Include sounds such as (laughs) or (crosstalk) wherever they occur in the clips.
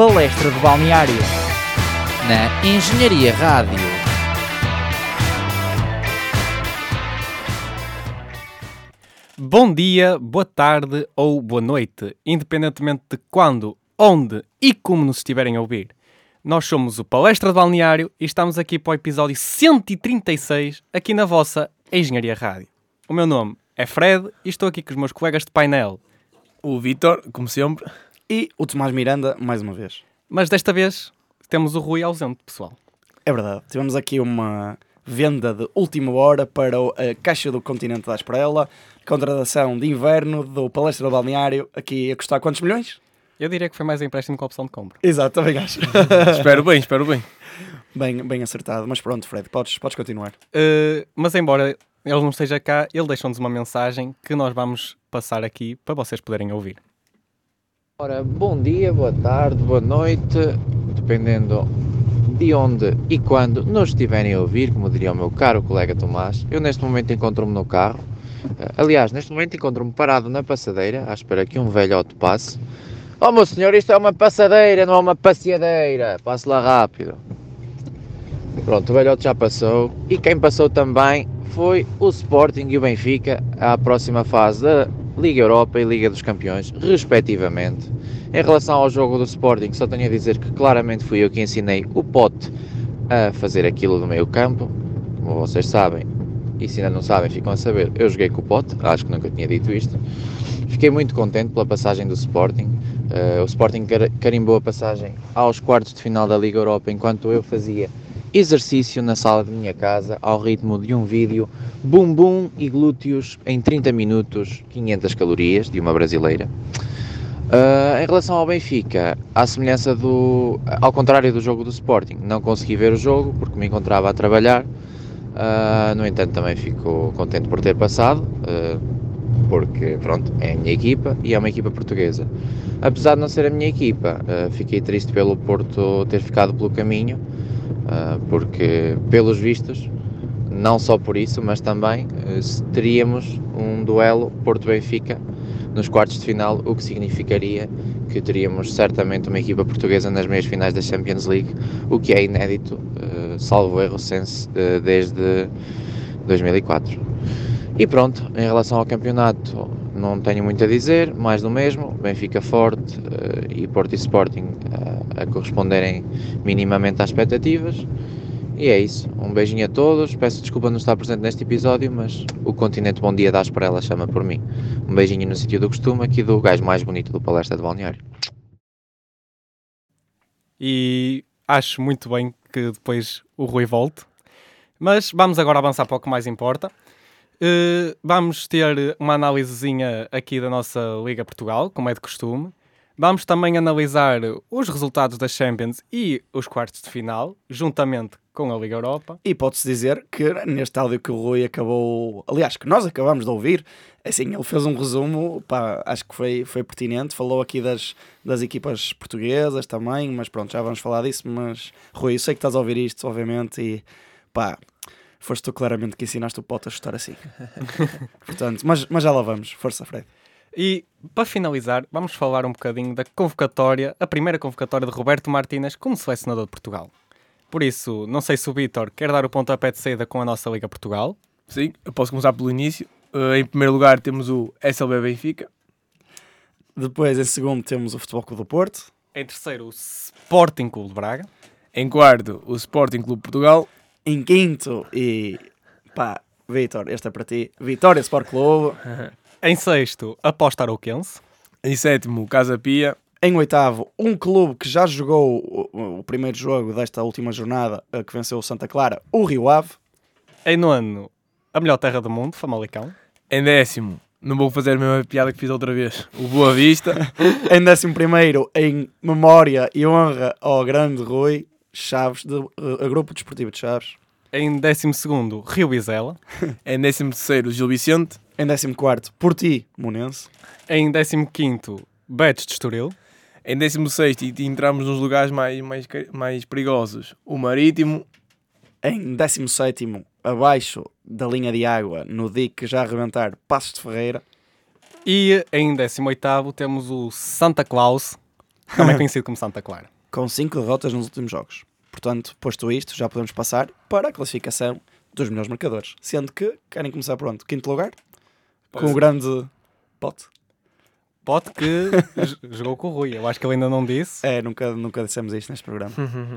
Palestra do Balneário. Na Engenharia Rádio. Bom dia, boa tarde ou boa noite, independentemente de quando, onde e como nos estiverem a ouvir. Nós somos o Palestra do Balneário e estamos aqui para o episódio 136, aqui na vossa Engenharia Rádio. O meu nome é Fred e estou aqui com os meus colegas de painel. O Vitor, como sempre. E o Tomás Miranda, mais uma vez. Mas desta vez temos o Rui ausente, pessoal. É verdade. Tivemos aqui uma venda de última hora para a Caixa do Continente da Esprela, contratação de inverno do Palestra do Balneário, aqui a custar quantos milhões? Eu diria que foi mais empréstimo que a opção de compra. Exato, também acho. (laughs) espero bem, espero bem. bem. Bem acertado, mas pronto, Fred, podes, podes continuar. Uh, mas embora ele não esteja cá, ele deixou-nos uma mensagem que nós vamos passar aqui para vocês poderem ouvir. Ora, bom dia, boa tarde, boa noite, dependendo de onde e quando nos estiverem a ouvir, como diria o meu caro colega Tomás. Eu neste momento encontro-me no carro. Eh, aliás, neste momento encontro-me parado na passadeira, à espera que um velhote passe. Oh meu senhor, isto é uma passadeira, não é uma passeadeira. Passe lá rápido. Pronto, o velhote já passou. E quem passou também foi o Sporting e o Benfica à próxima fase da Liga Europa e Liga dos Campeões, respectivamente. Em relação ao jogo do Sporting, só tenho a dizer que claramente fui eu que ensinei o Pote a fazer aquilo do meio campo. Como vocês sabem, e se ainda não sabem, ficam a saber, eu joguei com o Pote, acho que nunca tinha dito isto. Fiquei muito contente pela passagem do Sporting. Uh, o Sporting carimbou a passagem aos quartos de final da Liga Europa, enquanto eu fazia exercício na sala de minha casa ao ritmo de um vídeo bumbum e glúteos em 30 minutos, 500 calorias de uma brasileira. Uh, em relação ao Benfica, à semelhança do. ao contrário do jogo do Sporting, não consegui ver o jogo porque me encontrava a trabalhar. Uh, no entanto, também fico contente por ter passado, uh, porque pronto, é a minha equipa e é uma equipa portuguesa. Apesar de não ser a minha equipa, fiquei triste pelo Porto ter ficado pelo caminho, porque pelos vistos, não só por isso, mas também teríamos um duelo Porto-Benfica nos quartos de final, o que significaria que teríamos certamente uma equipa portuguesa nas meias finais da Champions League, o que é inédito, uh, salvo erro, sense, uh, desde 2004. E pronto, em relação ao campeonato, não tenho muito a dizer, mais do mesmo, Benfica forte uh, e Porto e Sporting a corresponderem minimamente às expectativas. E é isso. Um beijinho a todos. Peço desculpa não estar presente neste episódio, mas o Continente Bom Dia das para ela chama por mim. Um beijinho no sítio do costume, aqui do gajo mais bonito do Palestra de Balneário. E acho muito bem que depois o Rui volte. Mas vamos agora avançar para o que mais importa. Uh, vamos ter uma análisezinha aqui da nossa Liga Portugal, como é de costume. Vamos também analisar os resultados da Champions e os quartos de final, juntamente com a Liga Europa. E pode-se dizer que neste áudio que o Rui acabou, aliás, que nós acabamos de ouvir, assim, ele fez um resumo, pá, acho que foi, foi pertinente, falou aqui das, das equipas portuguesas também, mas pronto, já vamos falar disso, mas Rui, eu sei que estás a ouvir isto, obviamente, e pá, foste tu claramente que ensinaste o pote a chutar assim. (laughs) Portanto, mas, mas já lá vamos, força Fred. E para finalizar, vamos falar um bocadinho da convocatória, a primeira convocatória de Roberto Martínez como selecionador de Portugal. Por isso, não sei se o Vitor quer dar o pontapé de saída com a nossa Liga Portugal. Sim, eu posso começar pelo início. Uh, em primeiro lugar temos o SLB Benfica. Depois, em segundo, temos o Futebol Clube do Porto. Em terceiro, o Sporting Clube de Braga. Em quarto, o Sporting Clube Portugal. Em quinto, e pá, Vitor, este é para ti, Vitória Sport Clube. (laughs) Em sexto, Aposta Arouquense. Em sétimo, Casa Pia. Em oitavo, um clube que já jogou o, o primeiro jogo desta última jornada, eh, que venceu o Santa Clara, o Rio Ave. Em nono, a melhor terra do mundo, Famalicão. Em décimo, não vou fazer a mesma piada que fiz outra vez, o Boa Vista. (laughs) em décimo primeiro, em memória e honra ao grande Rui Chaves, do uh, Grupo Desportivo de Chaves. Em décimo segundo, Rio Bizela. (laughs) em décimo terceiro, Gil Vicente. Em 14, Porti, Monense. Em 15, Betis de Estoril. Em 16, e entramos nos lugares mais, mais, mais perigosos, o Marítimo. Em 17, abaixo da linha de água, no dique já a arrebentar, Passos de Ferreira. E em 18 temos o Santa Claus. também (laughs) conhecido como Santa Clara. com 5 derrotas nos últimos jogos. Portanto, posto isto, já podemos passar para a classificação dos melhores marcadores. Sendo que querem começar por onde? Quinto lugar? Com o grande pote. Pote que (laughs) jogou com o Rui. Eu acho que ele ainda não disse. É, nunca, nunca dissemos isto neste programa.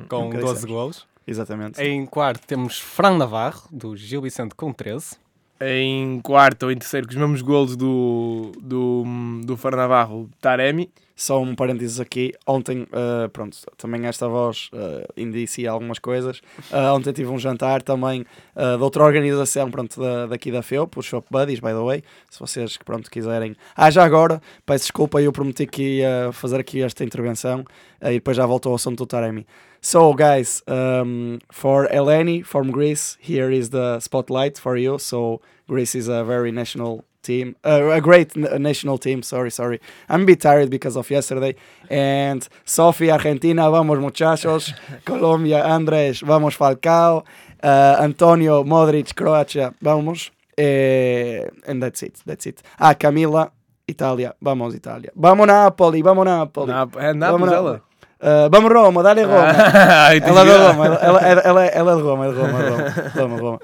Com nunca 12 dissemos. golos. Exatamente. Em quarto temos Fran Navarro, do Gil Vicente, com 13. Em quarto ou em terceiro, com os mesmos golos do, do, do Farnavarro, Taremi. Só um parênteses aqui. Ontem, uh, pronto, também esta voz uh, indicia algumas coisas. Uh, ontem tive um jantar também uh, de outra organização, pronto, da, daqui da FEUP, os Shop Buddies, by the way. Se vocês, pronto, quiserem. Ah, já agora, peço desculpa, eu prometi que ia fazer aqui esta intervenção e depois já voltou ao assunto do Taremi. So, guys, um, for Eleni from Greece, here is the spotlight for you. So, Greece is a very national team, uh, a great national team. Sorry, sorry. I'm a bit tired because of yesterday. And Sophie, Argentina, vamos muchachos. Colombia, Andrés, vamos Falcao. Uh, Antonio, Modric, Croacia, vamos. Eh, and that's it, that's it. Ah, Camila, Itália, vamos Itália. Vamos Napoli, vamos Napoli. Na, é Nápoles, Vamos. Uh, vamos Roma, dá-lhe Roma. Ah. Ela é de Roma, ela, ela, ela, ela, ela é de Roma, é de Roma, Roma, Roma, Roma.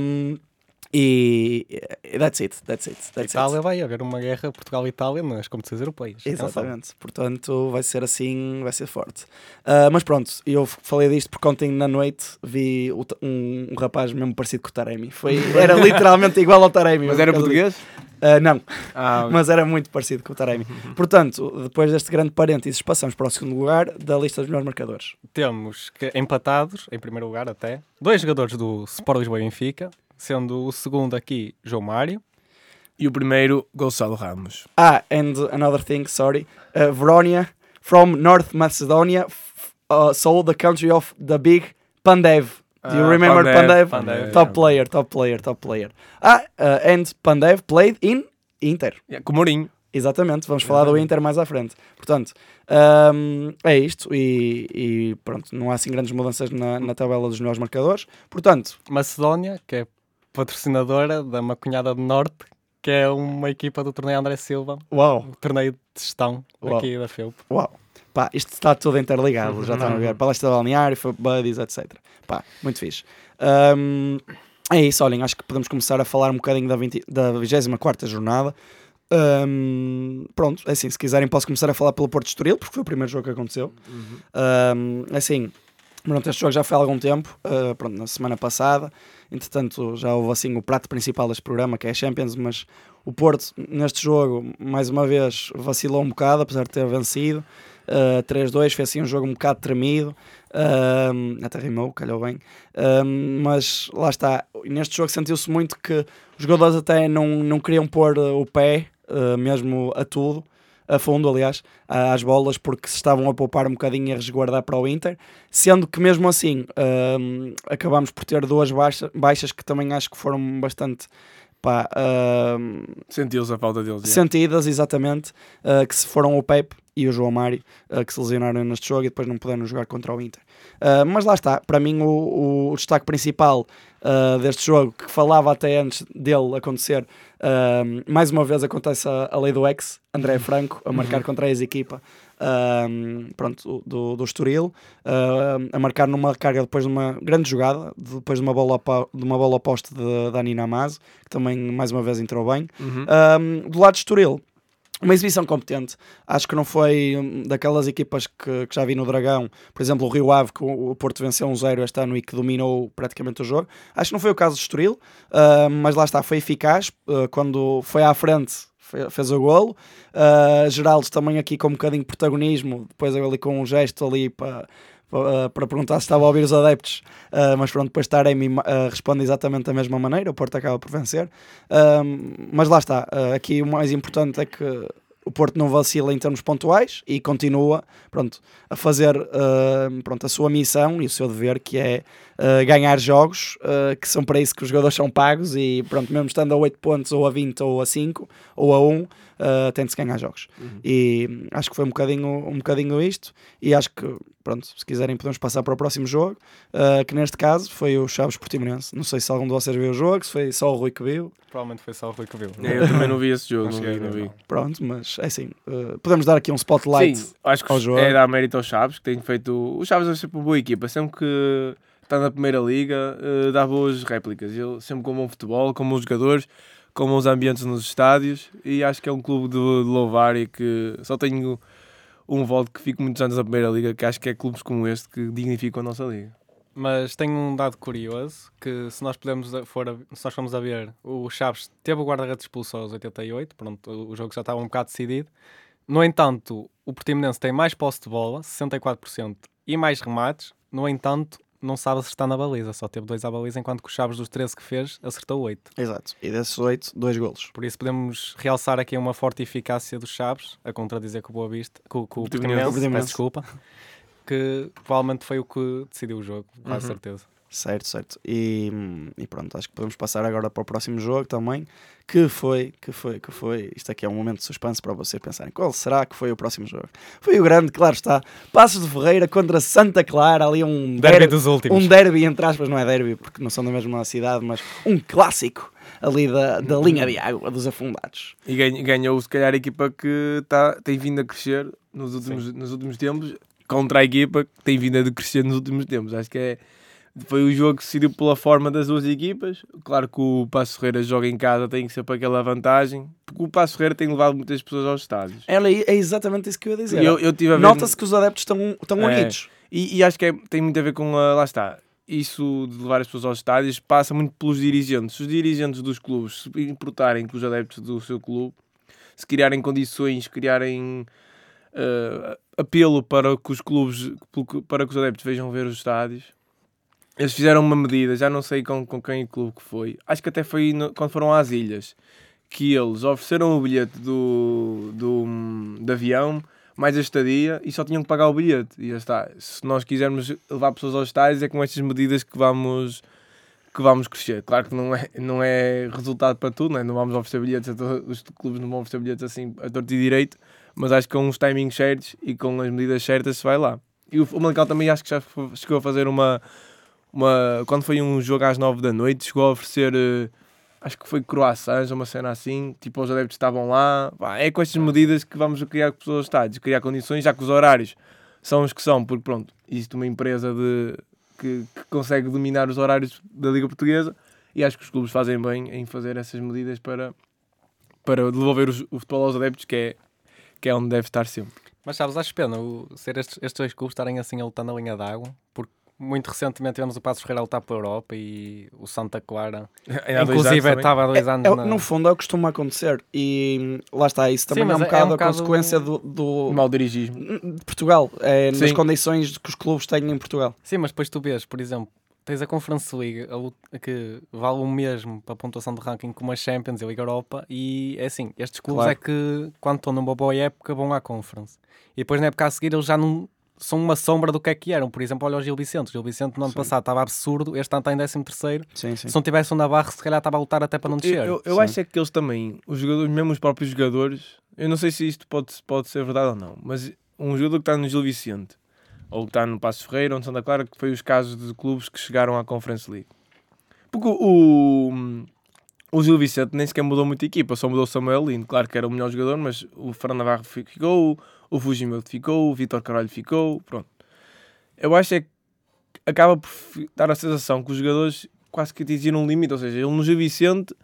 Um, e that's it, that's it, that's Itália it. vai haver uma guerra Portugal-Itália nas competições europeias. Exatamente, portanto vai ser assim, vai ser forte. Uh, mas pronto, eu falei disto porque ontem na noite vi o um, um rapaz mesmo parecido com o Taremi. Foi, era (laughs) literalmente igual ao Taremi. Mas era português? Uh, não, Ah, mas era muito parecido com o Taremi. Portanto, depois deste grande parênteses, passamos para o segundo lugar da lista dos melhores marcadores. Temos empatados, em primeiro lugar até, dois jogadores do Sport Lisboa e Benfica, sendo o segundo aqui João Mário. E o primeiro, Gonçalo Ramos. Ah, and another thing, sorry. Uh, Veronia from North Macedonia uh, sold the country of the big Pandev. Do you Ah, remember Pandev, Pandev? Pandev, Top yeah. player, top player, top player. Ah, uh, and Pandev played in Inter. Yeah, com Mourinho. Exatamente, vamos falar do. Inter mais à frente. Portanto, um, é isto e, e pronto, não há assim grandes mudanças na, na tabela dos melhores marcadores. Portanto, Macedónia, que é patrocinadora da Macunhada do Norte, que é uma equipa do torneio André Silva, uau, um torneio de gestão Uau. aqui da FEUP. Uau. Pá, isto está tudo interligado, já estão a ver. Palestra de balneário, foi buddies, etc. Pá, muito fixe. Ahm, é isso, olhem, acho que podemos começar a falar um bocadinho da, 20, da 24 jornada. Ahm, pronto, é assim, se quiserem posso começar a falar pelo Porto de Estoril, porque foi o primeiro jogo que aconteceu. Ahm, é assim, pronto, este jogo já foi há algum tempo, ah, pronto, na semana passada. Entretanto, já houve assim o prato principal deste programa, que é a Champions, mas o Porto, neste jogo, mais uma vez, vacilou um bocado, apesar de ter vencido. Uh, 3-2, fez assim um jogo um bocado tremido, um, até rimou, calhou bem, Um, mas lá está. Neste jogo sentiu-se muito que os jogadores até não, não queriam pôr uh, o pé, uh, mesmo a tudo, a fundo, aliás, às bolas, porque se estavam a poupar um bocadinho e a resguardar para o Inter, sendo que mesmo assim um, acabámos por ter duas baixa, baixas que também acho que foram bastante. Pá, um, Sentiu-se a falta deles. sentidas, exatamente, uh, que se foram o Pepe e o João Mário, uh, que se lesionaram neste jogo e depois não puderam jogar contra o Inter. Uh, mas lá está, para mim o- o destaque principal uh, deste jogo, que falava até antes dele acontecer, uh, mais uma vez acontece a, a lei do ex, André Franco, a marcar contra a ex-equipa. um, pronto, do, do Estoril, uh, a marcar numa carga depois de uma grande jogada, depois de uma bola, de uma bola oposta de Dani Namazo, que também mais uma vez entrou bem. Uhum. Um, do lado de Estoril, uma exibição competente. Acho que não foi hum, daquelas equipas que, que já vi no Dragão, por exemplo, o Rio Ave, que o, Porto venceu 1-0 este ano e que dominou praticamente o jogo. Acho que não foi o caso de Estoril, uh, mas lá está, foi eficaz. uh, quando foi à frente, fe- fez o golo. Uh, Geraldo também aqui com um bocadinho de protagonismo, depois ali com um gesto ali para para para perguntar se estava a ouvir os adeptos, uh, mas pronto, depois Taremi uh, responde exatamente da mesma maneira, o Porto acaba por vencer. Mas lá está, uh, aqui o mais importante é que o Porto não vacila em termos pontuais e continua pronto, a fazer uh, pronto, a sua missão e o seu dever, que é uh, ganhar jogos, uh, que são para isso que os jogadores são pagos e pronto, mesmo estando a 8 pontos ou a 20 ou a 5 ou a 1, uh, tem de se ganhar jogos. E acho que foi um bocadinho, um bocadinho isto. E acho que, pronto, se quiserem, podemos passar para o próximo jogo, uh, que neste caso foi o Chaves Portimonense. Não sei se algum de vocês viu o jogo, se foi só o Rui que viu. Provavelmente foi só o Rui que viu. É, eu também não vi esse jogo, Não não, cheguei vi, não vi. não. Pronto, mas é assim, uh, podemos dar aqui um spotlight. Sim, acho que ao jogo. é dar mérito aos Chaves, que têm feito. Os Chaves é sempre uma boa equipa, sempre que está na primeira liga, eh, dá boas réplicas. Ele sempre com bom futebol, com bons jogadores, com bons ambientes nos estádios. E acho que é um clube de, de louvar e que só tenho um voto que fico muitos anos na primeira liga, que acho que é clubes como este que dignificam a nossa liga. Mas tem um dado curioso que se nós podemos for a- se nós formos a ver, o Chaves teve o guarda-redes expulso aos 88, pronto, o jogo já estava um bocado decidido. No entanto, o Portimonense tem mais posse de bola, 64%, e mais remates. No entanto, não sabe acertar na baliza, só teve dois à baliza, enquanto que o Chaves dos 13 que fez acertou 8. Exato. E desses oito, dois golos. Por isso podemos realçar aqui uma forte eficácia dos Chaves, a contradizer com o Boa Vista, com, com o Portimonense. peço desculpa, que provavelmente foi o que decidiu o jogo, com Uhum. certeza. Certo, certo. E, e pronto, acho que podemos passar agora para o próximo jogo também. Que foi, que foi, que foi. Isto aqui é um momento de suspense para vocês pensarem. Qual será que foi o próximo jogo? Foi o grande, claro está. Passos de Ferreira contra Santa Clara. Ali um Derby derby, dos últimos. um derby, entre aspas, não é derby porque não são da mesma cidade, mas um clássico ali da, da linha de água dos afundados. E ganha- ganhou, se calhar, a equipa que tá, tem vindo a crescer nos últimos, nos últimos tempos, contra a equipa que tem vindo a decrescer nos últimos tempos. Acho que é, foi o jogo que se decidiu pela forma das duas equipas. Claro que o Passo Ferreira joga em casa, tem que ser para aquela vantagem, porque o Passo Ferreira tem levado muitas pessoas aos estádios. Era, é exatamente isso que eu ia dizer. Eu, eu ver- Nota-se que os adeptos estão, estão É. unidos. E, e acho que é- tem muito a ver com a. Lá está. Isso de levar as pessoas aos estádios passa muito pelos dirigentes. Se os dirigentes dos clubes se importarem com os adeptos do seu clube, se criarem condições, criarem eh, apelo para que os clubes, para que os adeptos vejam ver os estádios. Eles fizeram uma medida, já não sei com, com quem clube que foi. Acho que até foi no- quando foram às ilhas que eles ofereceram o bilhete do, do, do avião mais a estadia e só tinham que pagar o bilhete. E já está. Se nós quisermos levar pessoas aos estádios, é com estas medidas que vamos, que vamos crescer. Claro que não é, não é resultado para tudo, não, é? não vamos oferecer bilhetes, a todos, os clubes não vão oferecer bilhetes assim a torto e direito, mas acho que com os timings certos e com as medidas certas se vai lá. E o, o também acho que já chegou a fazer uma, uma. Quando foi um jogo às 9 da noite, chegou a oferecer. eh, Acho que foi croissants, uma cena assim, tipo os adeptos estavam lá. Pá, é com estas medidas que vamos criar pessoas estádios, criar condições, já que os horários são os que são, porque pronto, existe uma empresa de, que, que consegue dominar os horários da Liga Portuguesa e acho que os clubes fazem bem em fazer essas medidas para, para devolver os- o futebol aos adeptos, que é, que é onde deve estar sempre. Mas sabes, acho pena o, ser estes, estes dois clubes estarem assim a lutar na linha d'água, porque muito recentemente tivemos o Passos Ferreira a lutar pela Europa e o Santa Clara, (laughs) inclusive estava há dois É- anos é- na... No fundo é o que costuma acontecer e lá está, isso também Sim, é um é- é bocado um a bocado- consequência do, do- Mal dirigismo. de Portugal, é, nas condições que os clubes têm em Portugal. Sim, mas depois tu vês, por exemplo, tens a Conference League a que vale o mesmo para a pontuação de ranking como a Champions e a Liga Europa e é assim, estes clubes Claro. é que quando estão numa boa época vão à Conference e depois na época a seguir eles já não são uma sombra do que é que eram, por exemplo olha o Gil Vicente, o Gil Vicente no ano Sim. passado estava absurdo, este ano está em 13 terceiro Sim, sim. se não tivesse um Navarro se calhar estava a lutar até para não descer Eu, eu, eu acho é que eles também, os jogadores, mesmo os próprios jogadores, eu não sei se isto pode, pode ser verdade ou não, mas um jogador que está no Gil Vicente ou que está no Passo Ferreira ou no Santa Clara, que foi os casos de clubes que chegaram à Conference League. Porque o, o, o Gil Vicente nem sequer mudou muito a equipa, só mudou o Samuel Lindo. Claro que era o melhor jogador, mas o Fernando Navarro fi- ficou, o Fujimoto ficou, o Vitor Carvalho ficou, pronto. Eu acho é que acaba por dar a sensação que os jogadores quase que atingiram um limite, ou seja, ele no Gil Vicente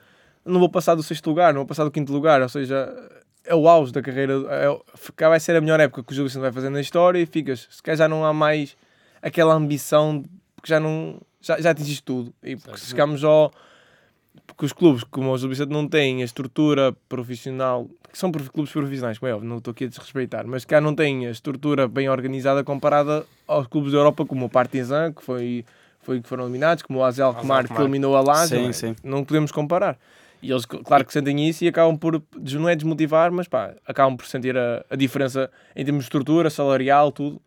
não vou passar do sexto lugar, não vou passar do quinto lugar, ou seja, é o auge da carreira, é, vai ser a melhor época que o Gil Vicente vai fazer na história e ficas, se calhar já não há mais aquela ambição, porque já não, já, já atingiste tudo, e porque se chegamos ao, porque os clubes como o Gil Vicente não têm a estrutura profissional, que são clubes profissionais, como é óbvio, não estou aqui a desrespeitar, mas cá não têm a estrutura bem organizada comparada aos clubes da Europa como o Partizan, que foi, foi que foram eliminados, como o Azel Alkmaar, que eliminou a Lazio, Sim, não é? sim. não podemos comparar. E eles, claro que sentem isso e acabam por, não é desmotivar, mas pá, acabam por sentir a, a diferença em termos de estrutura, salarial, tudo.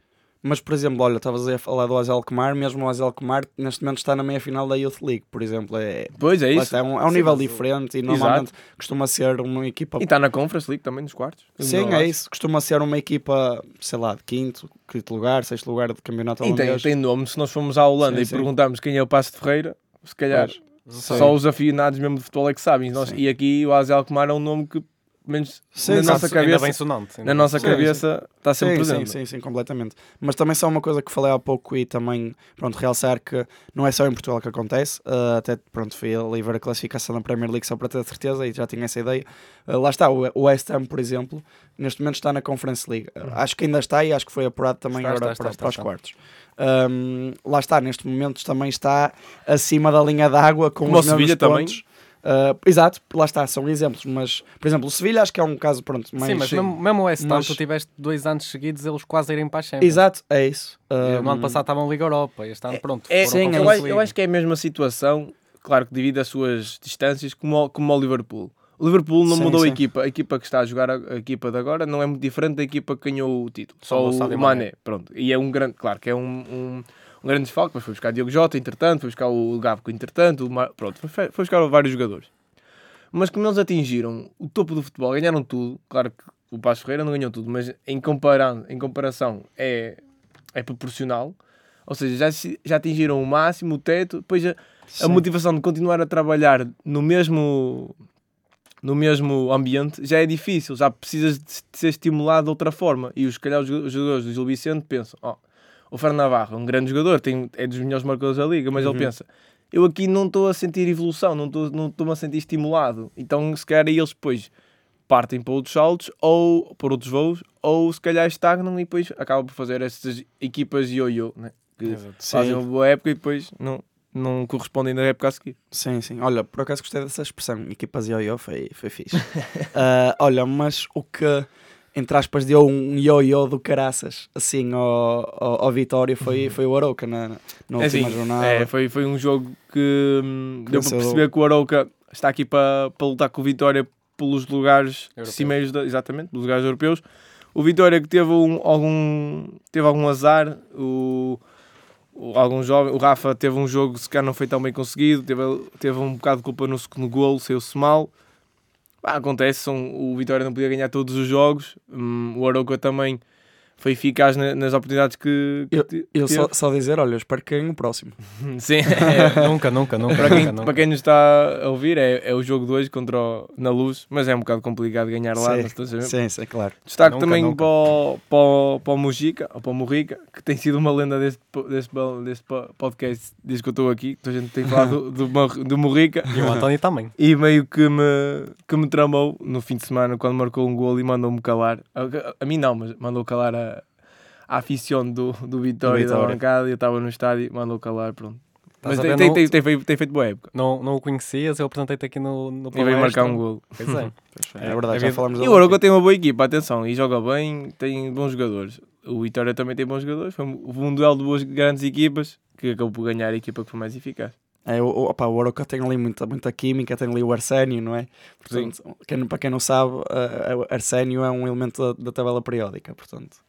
Mas, por exemplo, olha, estavas a falar do Azel Alkmaar, mesmo o Azel Alkmaar neste momento está na meia final da Youth League, por exemplo. É, Pois é isso. é um, é um Sim, nível mas- diferente e normalmente costuma ser uma equipa. E está na Conference League também, nos quartos. Sim, é isso. Costuma ser uma equipa, sei lá, de quinto, quinto lugar, sexto lugar de campeonato E tem, holandês. tem nome. Se nós formos à Holanda Sim, e sim. perguntarmos quem é o Passo de Ferreira, se calhar Pois. só os afinados mesmo de futebol é que sabem. Nós- Sim. e aqui o Azel Alkmaar é um nome que, menos Sim, na sim, nossa Ainda cabeça, bem sonante. na nossa Sim, cabeça está sempre sim, presente. Sim, sim, sim, completamente. Mas também só uma coisa que falei há pouco e também, pronto, realçar que não é só em Portugal que acontece, uh, até, pronto, fui ali ver a classificação da Premier League só para ter certeza e já tinha essa ideia. Uh, lá está, o West Ham, por exemplo, neste momento está na Conference League. Uh, acho que ainda está e acho que foi apurado também Está, agora está, para, está, para os está. quartos. Um, lá está, neste momento também está acima da linha d'água com Como os mesmos também. pontos. Uh, exato, lá está, são exemplos, mas por exemplo, o Sevilha acho que é um caso pronto, mais Sim, mas mesmo, mesmo o West Ham, Mas- tu tiveste dois anos seguidos eles quase a irem para a Champions. Exato, é isso. E No ano Um, passado estavam Liga Europa, este ano pronto. É, sim, eu, eu acho que é a mesma situação, claro que devido às suas distâncias, como como ao Liverpool. O Liverpool não Sim, mudou sim. a equipa. A equipa que está a jogar, a, equipa de agora, não é muito diferente da equipa que ganhou o título. Só Só o o, Mané. Mané. Pronto. E é um grande, claro que é um, um, um grande desfalque, mas foi buscar Diogo Jota, entretanto, foi buscar o Gabco, entretanto, o Ma- pronto, foi, foi buscar vários jogadores. Mas como eles atingiram o topo do futebol, ganharam tudo, claro que o Passo Ferreira não ganhou tudo, mas em, comparan em comparação é, é proporcional. Ou seja, já, já atingiram o máximo, o teto, depois a, a motivação de continuar a trabalhar no mesmo no mesmo ambiente já é difícil, já precisas de ser estimulado de outra forma. E os, calhar os joga- os jogadores do Gil Vicente pensam: ó, o Fernando Navarro é um grande jogador, tem, é dos melhores marcadores da liga, mas Uhum. ele pensa: eu aqui não estou a sentir evolução, não estou não estou-me a sentir estimulado. Então, se calhar, eles depois partem para outros saltos ou por outros voos, ou se calhar estagnam e depois acabam por fazer essas equipas io-io, né? que Exato. fazem uma boa época e depois não, não correspondem na época a seguir. Sim, sim. Olha, por acaso gostei dessa expressão. Equipas ioiô foi, foi fixe. (laughs) Ah, olha, mas o que, entre aspas, deu um ioiô do caraças, assim, ao, ao, ao Vitória foi, foi o Arouca na, na É última assim, jornada. é, foi, foi um jogo que hum, deu para perceber que o Arouca está aqui para, para lutar com o Vitória pelos lugares Europeus. cimeiros, da, exatamente, pelos lugares europeus. O Vitória que teve um, algum, teve algum azar, o, algum jovem, o Rafa teve um jogo que se calhar não foi tão bem conseguido, teve, teve um bocado de culpa no segundo golo, saiu-se mal. Acontece, são, o Vitória não podia ganhar todos os jogos, hum, o Arouca também foi eficaz na- nas oportunidades que, que te- Eu teve. só, só dizer, olha, eu espero que ganhe o próximo. (laughs) Sim, é, nunca, nunca, nunca. para, quem, nunca, para quem nos está a ouvir, é, é o jogo de hoje contra o, na luz, mas é um bocado complicado ganhar lá. Sim. Sim, sim, claro. Destaque Nunca, também nunca. Para, o, para, o, para o Mujica, ou para o Morrica, que tem sido uma lenda deste, deste, deste po- podcast desde que eu estou aqui. Toda a gente tem falado (laughs) do, do, do Morrica E o António também. e meio que me, que me tramou no fim de semana quando marcou um gol e mandou-me calar. A, a- a mim não, mas mandou calar a, a do, do Vitória, da bancada. Eu estava no estádio, mandou calar, pronto. Mas tem, tem, tem, tem feito, tem feito boa época. Não, não o conhecias, eu apresentei-te aqui no, no E veio marcar um gol. Pois (laughs) é. É, verdade, é já vida- falamos E o aqui. tem uma boa equipa, atenção, e joga bem, tem bons jogadores. O Vitória também tem bons jogadores. Foi um, um duelo de boas grandes equipas que acabou por ganhar a equipa que foi mais eficaz. É, o, o, opa, o Arouca tem ali muita, muita química, tem ali o Arsénio, não é? Portanto, quem, para quem não sabe, uh, o Arsénio é um elemento da, da tabela periódica, portanto.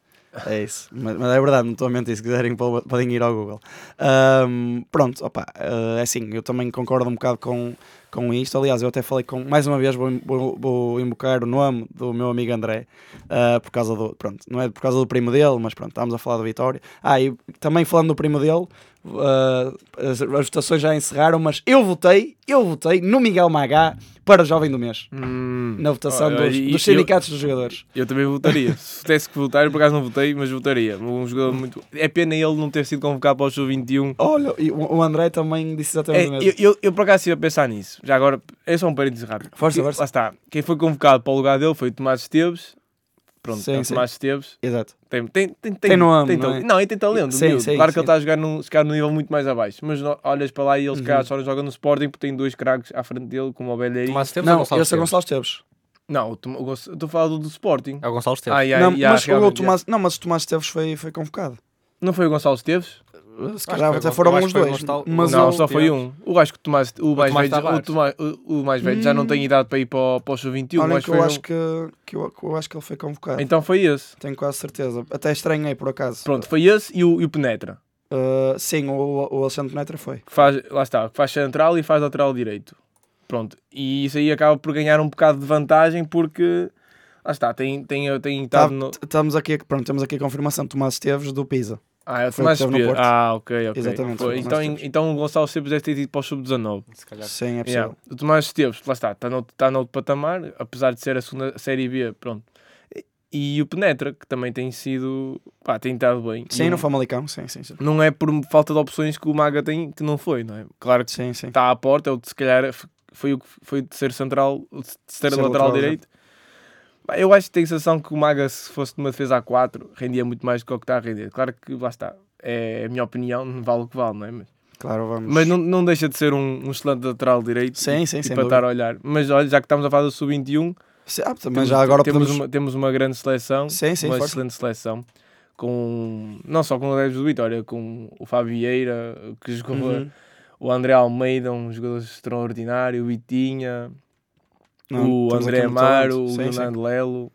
É isso, mas, mas é verdade, não estou a mentir. Se quiserem, po- podem ir ao Google. Ahm, pronto, opa, uh, é assim, eu também concordo um bocado com, com isto. Aliás, eu até falei com, mais uma vez, vou, vou, vou invocar o nome do meu amigo André, uh, por causa do, pronto, não é por causa do primo dele, mas pronto, estávamos a falar da Vitória. Ah, e também falando do primo dele, uh, as, as votações já encerraram, mas eu votei, eu votei no Miguel Magá para o Jovem do Mês. Na votação Olha, dos, dos eu- sindicatos dos jogadores. Eu também votaria. (laughs) Se tivesse que votar, eu por acaso não votei, mas votaria. Um jogador muito. É pena ele não ter sido convocado para o Show 21. Olha, o o André também disse exatamente É, o mesmo. eu, eu, eu por acaso estive a pensar nisso. Já agora, é só um parênteses rápido. Força, força. Lá está. Quem foi convocado para o lugar dele foi o Tomás Esteves. Pronto, Sim, é o sim. Tomás Esteves. Exato. Tem, tem, tem, Tem nome, tem não é? Não, e tem talento. Sim, sim, claro que ele está a jogar num, num nível muito mais abaixo. Mas olhas para lá e ele se calhar Uhum. só não joga no Sporting porque tem dois craques à frente dele, como o Belleirinho. Tomás Esteves ou Não, Gonçalo esse é Esteves? Gonçalo Esteves. Não, estou a falar do, do Sporting. É o Gonçalo Esteves. Ah, yeah, não, yeah, mas o Tomás, não, mas o Tomás Esteves foi, foi convocado. Não foi o Gonçalo Esteves? Se calhar até foram os foi dois. Mas não, só foi um. Eu acho que o Tomás, o mais, velho, o. Tomás, o, o mais velho já não tem idade para ir para, o- para o sub-21. Olha que eu acho que, que, eu, acho que ele foi convocado. Então foi esse. Tenho quase certeza. Até estranhei por acaso. Pronto, foi esse e o, o Penetra. Uh, sim, o, o Alexandre Netra foi. Faz, lá está, faz central e faz lateral direito. Pronto. E isso aí acaba por ganhar um bocado de vantagem porque, lá está, tem, tem, tem Tá, estado Estamos aqui, pronto, temos aqui a confirmação. Tomás Esteves do Pisa. Ah, é o foi Tomás o que teve no Espírito. Porto. Ah, ok, ok. Exatamente, Foi. foi Então, em- então o Gonçalo Esteves deve ter ido para o sub-19. Se calhar. Sim, é possível. Yeah. O Tomás Esteves, lá está, está no, está no outro patamar, apesar de ser a segunda série B, pronto. E, e o Penetra, que também tem sido, pá, tem estado bem. Sim, não, no Famalicão, sim, sim, sim. não é por falta de opções que o Maga tem, que não foi, não é? Claro que Sim, sim. está à porta, é o de, se calhar foi o que foi de ser central, o de ser Ser lateral, lateral, direito. Pá, Eu acho que tenho a sensação que o Maga, se fosse numa defesa A4, rendia muito mais do que o que está a render. Claro que lá está, é a minha opinião, não vale o que vale, não é? Mas, Claro, vamos. mas não, não deixa de ser um, um excelente lateral direito Sim, sim, e sem para dúvida. estar a olhar. Mas olha, já que estamos a falar do sub-21, Sim, ah, temos, já agora temos, podemos... uma, temos uma grande seleção, Sim, sim, uma força. excelente seleção. Com, não só com o Adeptos do Vitória, com o Fábio Vieira, que jogou Uhum. o André Almeida, um jogador extraordinário, o Vitinha, Não, o André Amaro, o. Fernando Lelo.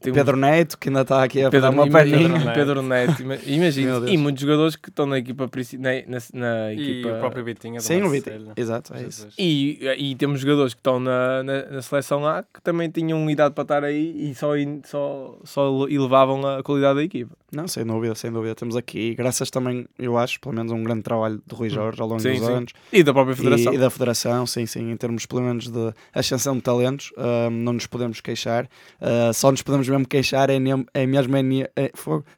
Tem um- Pedro Neto, que ainda está aqui a Pedro, uma perninha. Pedro, Neto, ima- (laughs) imagina, e muitos jogadores que estão na equipa na, na, na E equipa o próprio Vitinha Sim, o. Vitinho. Exato, é isso. E, e temos jogadores que estão na, na, na seleção A que também tinham idade para estar aí e só, só, só elevavam a qualidade da equipa. Não, sem dúvida, sem dúvida. Temos aqui, graças também, eu acho, pelo menos um grande trabalho do Rui Jorge ao longo Sim, dos sim. anos. E da própria E, federação. e da federação, sim, sim, em termos pelo menos de ascensão de talentos, ahm, não nos podemos queixar. Ah, só nos podemos mesmo queixar em, em mesmo em,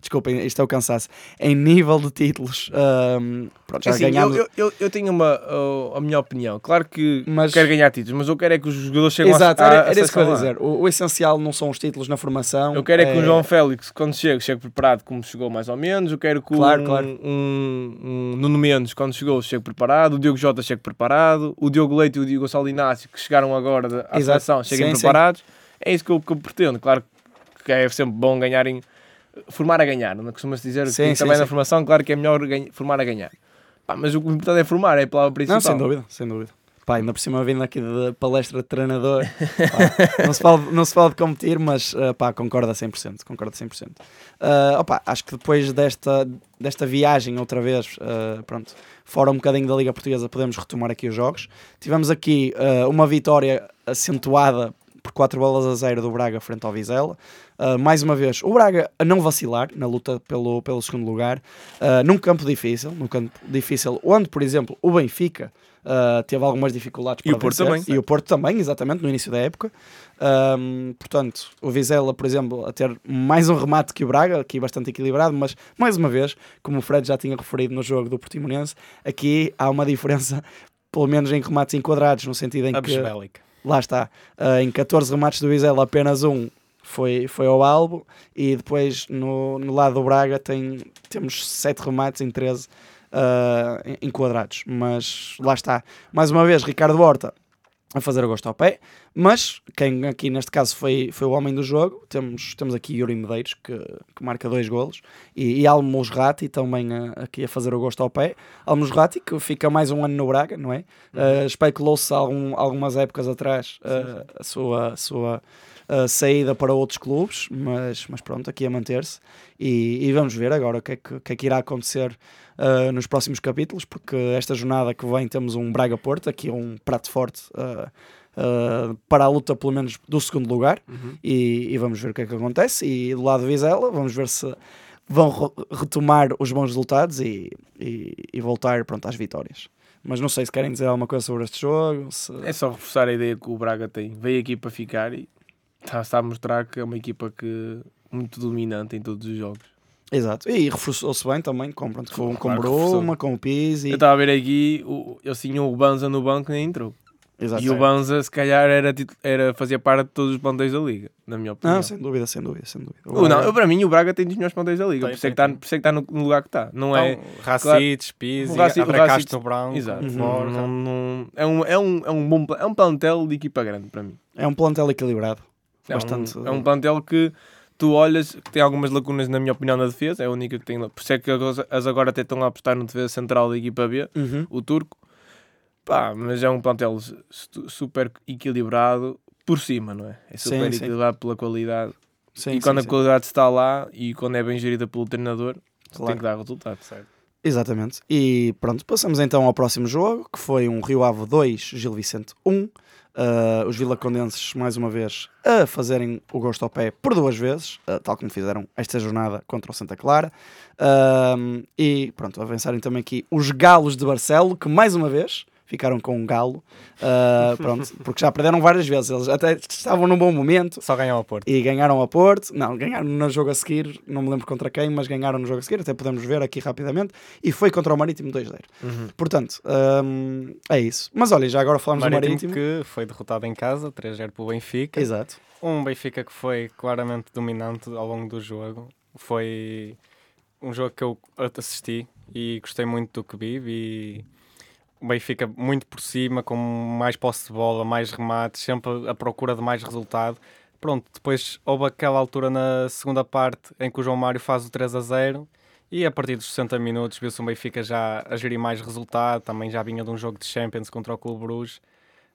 desculpem, isto é o cansaço, em nível de títulos. ahm, pronto, já Assim, ganhamos. eu, eu, eu tenho uma, uh, a minha opinião. Claro que Mas- quero ganhar títulos, mas eu quero é que os jogadores cheguem Exato, à, à, era, era isso que eu ia A. dizer. O, o essencial não são os títulos na formação. Eu quero é que o João Félix, quando chega, chegue preparado como chegou mais ou menos. Eu quero que o- Claro, um, claro. Um, um Nuno Mendes, quando chegou, chegue preparado. O Diogo Jota chegue preparado. O Diogo Leite e o Diogo Gonçalo Inácio, que chegaram agora à Exato. seleção, cheguem Sim, sim. preparados. É isso que eu, que eu pretendo. Claro que é sempre bom ganharem, formar a ganhar. Não costuma-se dizer Sim, que sim, também na sim. formação, claro que é melhor ganha- formar a ganhar. Pá, mas o importante é formar, é a palavra principal. Não, sem dúvida, sem dúvida. Pá, ainda por cima vindo aqui de palestra de treinador, (laughs) pá, não, se fala, não se fala de competir, mas ah, pá, concorda 100%, concorda 100%. Ah, opa, acho que depois desta, desta viagem outra vez, ah, pronto, fora um bocadinho da Liga Portuguesa, podemos retomar aqui os jogos. Tivemos aqui ah, uma vitória acentuada por 4 bolas a 0 do Braga frente ao Vizela. Uh, mais uma vez, o Braga a não vacilar na luta pelo, pelo segundo lugar, uh, num campo difícil, num campo difícil, onde, por exemplo, o Benfica uh, teve algumas dificuldades E para o Porto vencer. também. E o Porto também, exatamente, no início da época. Um, portanto, o Vizela, por exemplo, a ter mais um remate que o Braga, aqui bastante equilibrado, mas mais uma vez, como o Fred já tinha referido no jogo do Portimonense, aqui há uma diferença, (laughs) pelo menos em remates enquadrados, no sentido em A que lá está, uh, em 14 remates do Vizela, apenas um foi, foi ao albo, e depois no, no lado do Braga tem, temos 7 remates em 13 uh, en- enquadrados. Mas lá está, mais uma vez, Ricardo Horta a fazer o gosto ao pé, mas quem aqui neste caso foi, foi o homem do jogo, temos, temos aqui Yuri Medeiros que, que marca dois golos. E, e Almos Ratti também a- aqui a fazer o gosto ao pé, Almos Ratti que fica mais um ano no Braga, não é? Uh, Especulou-se algum, algumas épocas atrás uh, a sua, a sua uh, saída para outros clubes, mas, mas pronto, aqui a manter-se. E, e vamos ver agora o que é que, o que, é que irá acontecer uh, nos próximos capítulos, porque esta jornada que vem temos um Braga-Porto, aqui um prato forte uh, para a luta pelo menos do segundo lugar e, e vamos ver o que é que acontece e do lado de Vizela vamos ver se vão re- retomar os bons resultados e, e, e voltar pronto, às vitórias. Mas não sei se querem dizer alguma coisa sobre este jogo. se- É só reforçar a ideia que o Braga tem. Veio aqui para ficar e está, está a mostrar que é uma equipa que muito dominante em todos os jogos. Exato. E reforçou-se bem também com, pronto, com, com Claro que Bruma, com o Pizzi. Eu estava a ver aqui, o, eles tinham o Banza no banco e nem entrou. Exato. E o Banza, se calhar, era, era, fazia parte de todos os plantéis da Liga, na minha opinião. Não, sem dúvida, sem dúvida, sem dúvida. O O- não, Braga- eu, para mim, o Braga tem dos melhores plantéis da Liga. Tem, por, isso é que está, por isso é que está no, no lugar que está. Não é. Então, Racites, Pizzi, o Raci- o Abracaste Racites- no branco. Exato. Uhum. Não- não- é, um, é, um, é, um bom, é um plantel de equipa grande para mim. É um plantel equilibrado. É Bastante. um, é um plantel que tu olhas que tem algumas lacunas, na minha opinião, na defesa, é a única que tem. Por isso é que as agora até estão a apostar no defesa central da equipa B, Uhum. o turco. Pá, mas é um plantel su- super equilibrado por cima, não é? É super Sim, sim. equilibrado pela qualidade. Sim, e sim, quando sim. a qualidade está lá e quando é bem gerida pelo treinador, Claro. tem que dar resultado. Exatamente. E pronto, passamos então ao próximo jogo, que foi um Rio Ave 2, Gil Vicente 1. Uh, os vilacondenses, mais uma vez, a fazerem o gosto ao pé por duas vezes, uh, tal como fizeram esta jornada contra o Santa Clara. Um, e pronto, avançarem também aqui os Galos de Barcelo, que mais uma vez ficaram com um galo, uh, pronto, (laughs) porque já perderam várias vezes. Eles até estavam num bom momento, Só ganham ao Porto. e ganharam a Porto. Não, ganharam no jogo a seguir, não me lembro contra quem, mas ganharam no jogo a seguir, até podemos ver aqui rapidamente. E foi contra o Marítimo 2-0. Uhum. Portanto, hum, é isso. Mas olha, já agora falamos Marítimo, do Marítimo. que foi derrotado em casa, 3-0 pelo Benfica. Exato. Um Benfica que foi claramente dominante ao longo do jogo. Foi um jogo que eu assisti e gostei muito do que vi. Vi o Benfica muito por cima, com mais posse de bola, mais remates, sempre à procura de mais resultado. Pronto, depois houve aquela altura na segunda parte em que o João Mário faz o 3 a 0 e a partir dos 60 minutos viu-se o Benfica já a gerir mais resultado, também já vinha de um jogo de Champions contra o Clube Bruges.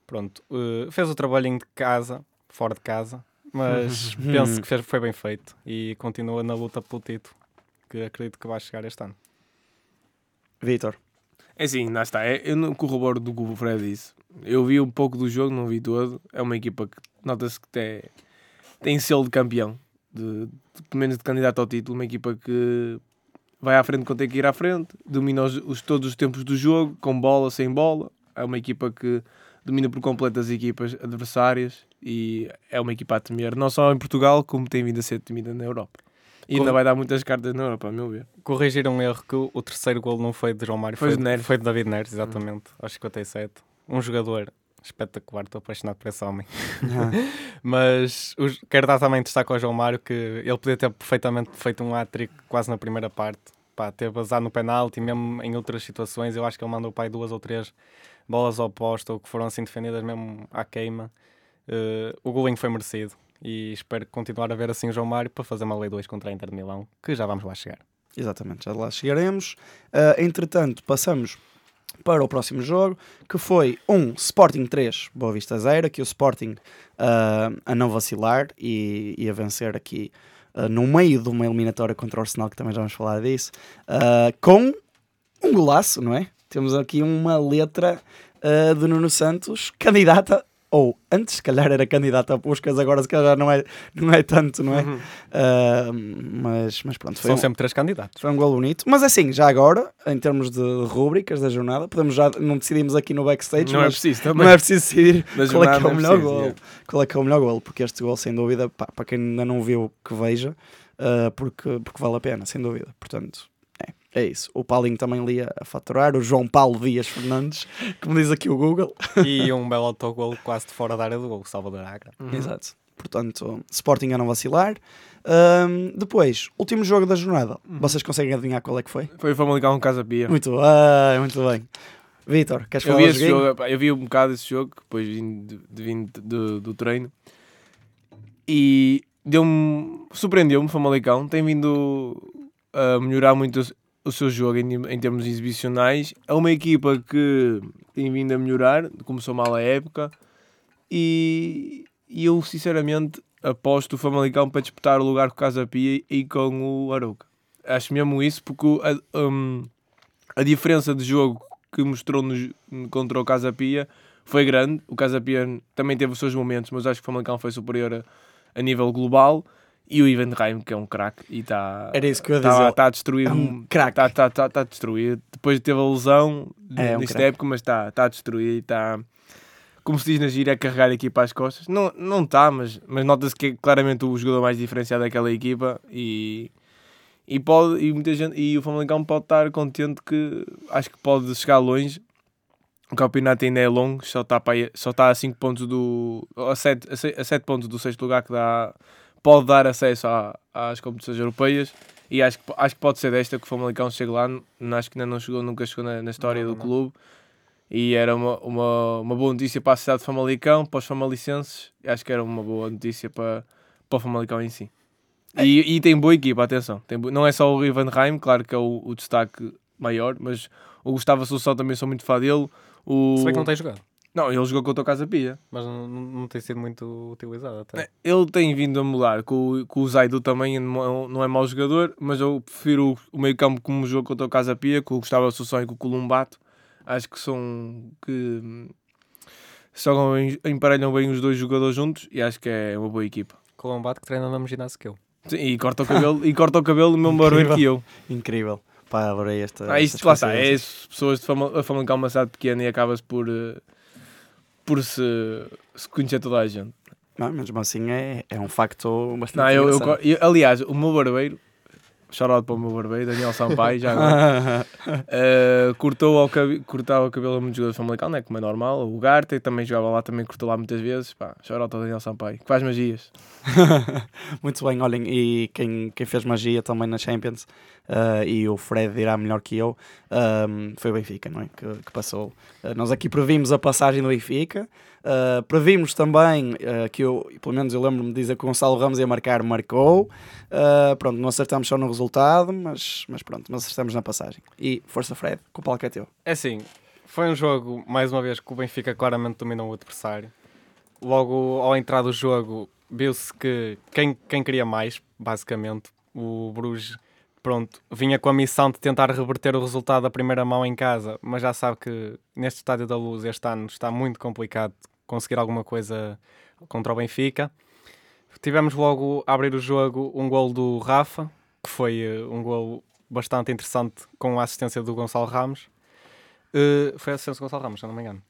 Pronto, eh, fez o trabalhinho de casa, fora de casa, mas (laughs) penso que fez, foi bem feito e continua na luta pelo título, que acredito que vai chegar este ano. Vitor. É assim, lá está. É, eu não corroboro do que o Fred disse. Eu vi um pouco do jogo, não vi todo. É uma equipa que nota-se que tem, tem selo de campeão, de, de, pelo menos de candidato ao título. Uma equipa que vai à frente quando tem que ir à frente, domina os, os- todos os tempos do jogo, com bola, sem bola. É uma equipa que domina por completo as equipas adversárias e é uma equipa a temer, não só em Portugal, como tem vindo a ser temida na Europa. E ainda vai dar muitas cartas na Europa, a meu ver. Corrigir um erro que o, o terceiro gol não foi de João Mário, Foi foi, de Neres. foi de David Neres, exatamente, aos 57. Um jogador espetacular, estou apaixonado por esse homem. (laughs) Mas os, quero dar também destaque ao João Mário que ele podia ter perfeitamente feito um hat-trick quase na primeira parte. Pá, ter basado no penalti, mesmo em outras situações, eu acho que ele mandou pai duas ou três bolas ao posto ou que foram assim defendidas mesmo à queima. Eh, o golinho foi merecido e espero continuar a ver assim o João Mário para fazer uma lei 2 contra a Inter de Milão, que já vamos lá chegar. Exatamente, já lá chegaremos. Ah, entretanto, passamos para o próximo jogo, que foi um Sporting 3, Boa Vista 0, que o Sporting ah, a não vacilar e, e a vencer aqui ah, no meio de uma eliminatória contra o Arsenal, que também já vamos falar disso, com um golaço, não é? Temos aqui uma letra ah, de Nuno Santos, candidata, ou antes, se calhar era candidata a Puscas, agora se calhar não é, não é tanto, não é? Ah, mas, mas pronto, foi São um, sempre três candidatos. foi um gol bonito. Mas assim, já agora, em termos de rúbricas da jornada, podemos já, não decidimos aqui no backstage, Não é preciso também. não é preciso decidir (laughs) qual é que é o é melhor preciso, gol. yeah. Qual é que é o melhor gol, porque este gol, sem dúvida, pá, para quem ainda não viu, que veja, ah, porque, porque vale a pena, sem dúvida. Portanto, é, isso. O Paulinho também lia a faturar, o João Paulo Dias Fernandes, como diz aqui o Google. e um belo autogol quase de fora da área do gol, Salvador Agra. Uhum. Exato. Portanto, Sporting a não vacilar. Ahm, depois, último jogo da jornada. Uhum. Vocês conseguem adivinhar qual é que foi? Foi o Famalicão Casa Pia. Muito bem, muito bem. Vitor, queres Eu falar vi, esse joguinho? jogo, eu vi um bocado esse jogo, depois vim de, de, vim de- do, do treino. E deu-me. Surpreendeu-me o Famalicão. Tem vindo a melhorar muito o, seu jogo em, em termos exibicionais. É uma equipa que tem vindo a melhorar, começou mal a época. E, e eu, sinceramente, aposto o Famalicão para disputar o lugar com o Casa Pia e com o Arouca. Acho mesmo isso, porque a, um, a diferença de jogo que mostrou no- contra o Casa Pia foi grande. O Casa Pia também teve os seus momentos, mas acho que o Famalicão foi superior a, a nível global. E o Ivan Reim, que é um craque, e está Era isso que eu ia tá, dizer. tá a destruir. É um craque. Está tá, tá, tá a destruir. Depois teve a lesão É, um nesta craque. época, mas está tá a destruir e está. Como se diz na gira, a carregar a equipa às costas. Não está, não tá, mas, mas nota-se que é claramente o jogador mais diferenciado daquela equipa e, e, pode, e, muita gente, e o Famalicão pode estar contente que acho que pode chegar longe. O campeonato ainda é longo, só está, para só está a 5 pontos do. a 7, a se- a sete pontos do sexto lugar que dá, pode dar acesso à- às competições europeias. E acho que, acho que pode ser desta que o Famalicão chegue lá. Acho que ainda não chegou, nunca chegou na, na história Não, do não. clube. E era uma, uma, uma boa notícia para a cidade de Famalicão, para os famalicenses. Acho que era uma boa notícia para, para o Famalicão em si. E, e tem boa equipa, atenção. Tem Não é só o Rivenheim, claro que é o, o destaque maior, mas o Gustavo Assunção também sou muito fã dele. O... Se bem que não tem jogado. Não, ele jogou contra o Casa Pia. Mas não, não tem sido muito utilizado até. É, Ele tem vindo a mudar. Com, o- com o Zaidu também não é- não é mau jogador, mas eu prefiro o, meio campo como jogou contra o Casa Pia, com o Gustavo Assunção e com o Columbato. Acho que são que jogam bem, emparelham bem os dois jogadores juntos e acho que é uma boa equipa. Colombato que treina no mesmo ginásio que eu. Sim, e corta o cabelo, e corta o cabelo do mesmo barbeiro que eu. Incrível. Pá, adorei esta. Ah, isto lá está, é pessoas de fama, a Famalicão uma cidade pequena e acabas por, eh, por se, se conhecer toda a gente. Não, mesmo assim é, é um facto bastante Não, eu, eu, eu- aliás, o meu barbeiro, shout para o meu barbeiro, Daniel Sampaio, já agora, (laughs) eh, cortou ao cabe, cortava o cabelo a muitos jogadores Famalicão, né, como é normal. O Garte também jogava lá, também cortou lá muitas vezes. Pá, shout ao Daniel Sampaio, que faz magias. (laughs) Muito bem, olhem, e quem, quem fez magia também na Champions, ah, e o Fred dirá melhor que eu, ahm, foi o Benfica, não é? Que, que passou. Ah, nós aqui previmos a passagem do Benfica, ah, previmos também ah, que eu, pelo menos eu lembro-me de dizer que o Gonçalo Ramos ia marcar, marcou. Ah, pronto, não acertamos só no resultado, mas, mas pronto, mas acertamos na passagem. E força, Fred, com o palco é teu. É assim, foi um jogo, mais uma vez, que o Benfica claramente dominou o adversário. Logo ao entrar do jogo, viu-se que quem, quem queria mais, basicamente, o Bruges, pronto, vinha com a missão de tentar reverter o resultado da primeira mão em casa, mas já sabe que neste Estádio da Luz este ano está muito complicado conseguir alguma coisa contra o Benfica. Tivemos logo a abrir o jogo um gol do Rafa, que foi eh, um gol bastante interessante com a assistência do Gonçalo Ramos. Uh, foi a assistência do Gonçalo Ramos, se não me engano.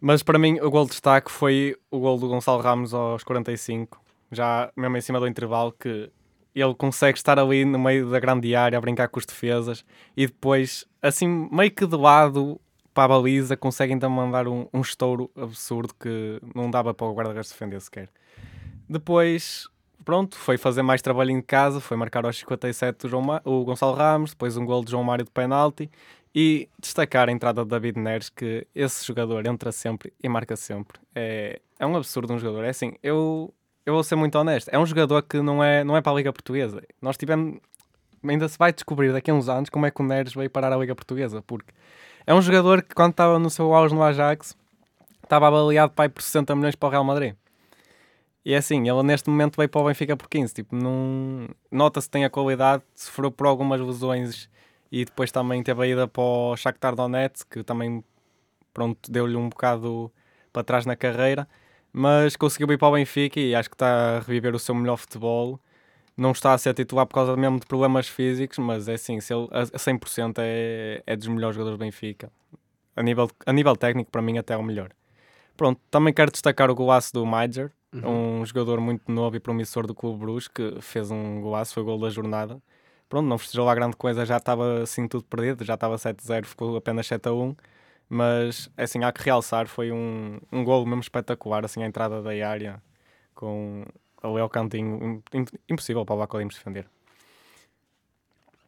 Mas para mim, o gol de destaque foi o gol do Gonçalo Ramos aos 45, já mesmo em cima do intervalo, que ele consegue estar ali no meio da grande área a brincar com os defesas e depois, assim, meio que de lado para a baliza, consegue então mandar um, um estouro absurdo que não dava para o guarda-redes defender sequer. Depois, pronto, foi fazer mais trabalho em casa, foi marcar aos 57 o, João Ma- o Gonçalo Ramos, depois um gol de João Mário de penalti e destacar a entrada de David Neres, que esse jogador entra sempre e marca sempre. É, é um absurdo um jogador. É assim, eu, eu vou ser muito honesto, é um jogador que não é, não é para a Liga Portuguesa. Nós tivemos, ainda se vai descobrir daqui a uns anos como é que o Neres veio parar a Liga Portuguesa, porque é um jogador que quando estava no seu auge no Ajax, estava avaliado aí por 60 milhões para o Real Madrid. E é assim, ele neste momento veio para o Benfica por 15. Tipo, não... Nota-se que tem a qualidade, sofreu por algumas lesões e depois também teve a ida para o Shakhtar Donetsk, que também pronto, deu-lhe um bocado para trás na carreira, mas conseguiu ir para o Benfica e acho que está a reviver o seu melhor futebol. Não está a ser titular por causa mesmo de problemas físicos, mas é assim, se ele a a 100% é, é dos melhores jogadores do Benfica. A nível, a nível técnico, para mim, até é o melhor. Pronto, também quero destacar o golaço do Major, um jogador muito novo e promissor do Clube Bruges, que fez um golaço, foi o gol da jornada. Pronto, não festejou lá grande coisa, já estava assim tudo perdido, já estava 7-0, ficou apenas 7-1. Mas, é assim, há que realçar, foi um, um gol mesmo espetacular, assim, a entrada da área, com ali ao cantinho, im- impossível para o Baco Lemos defender.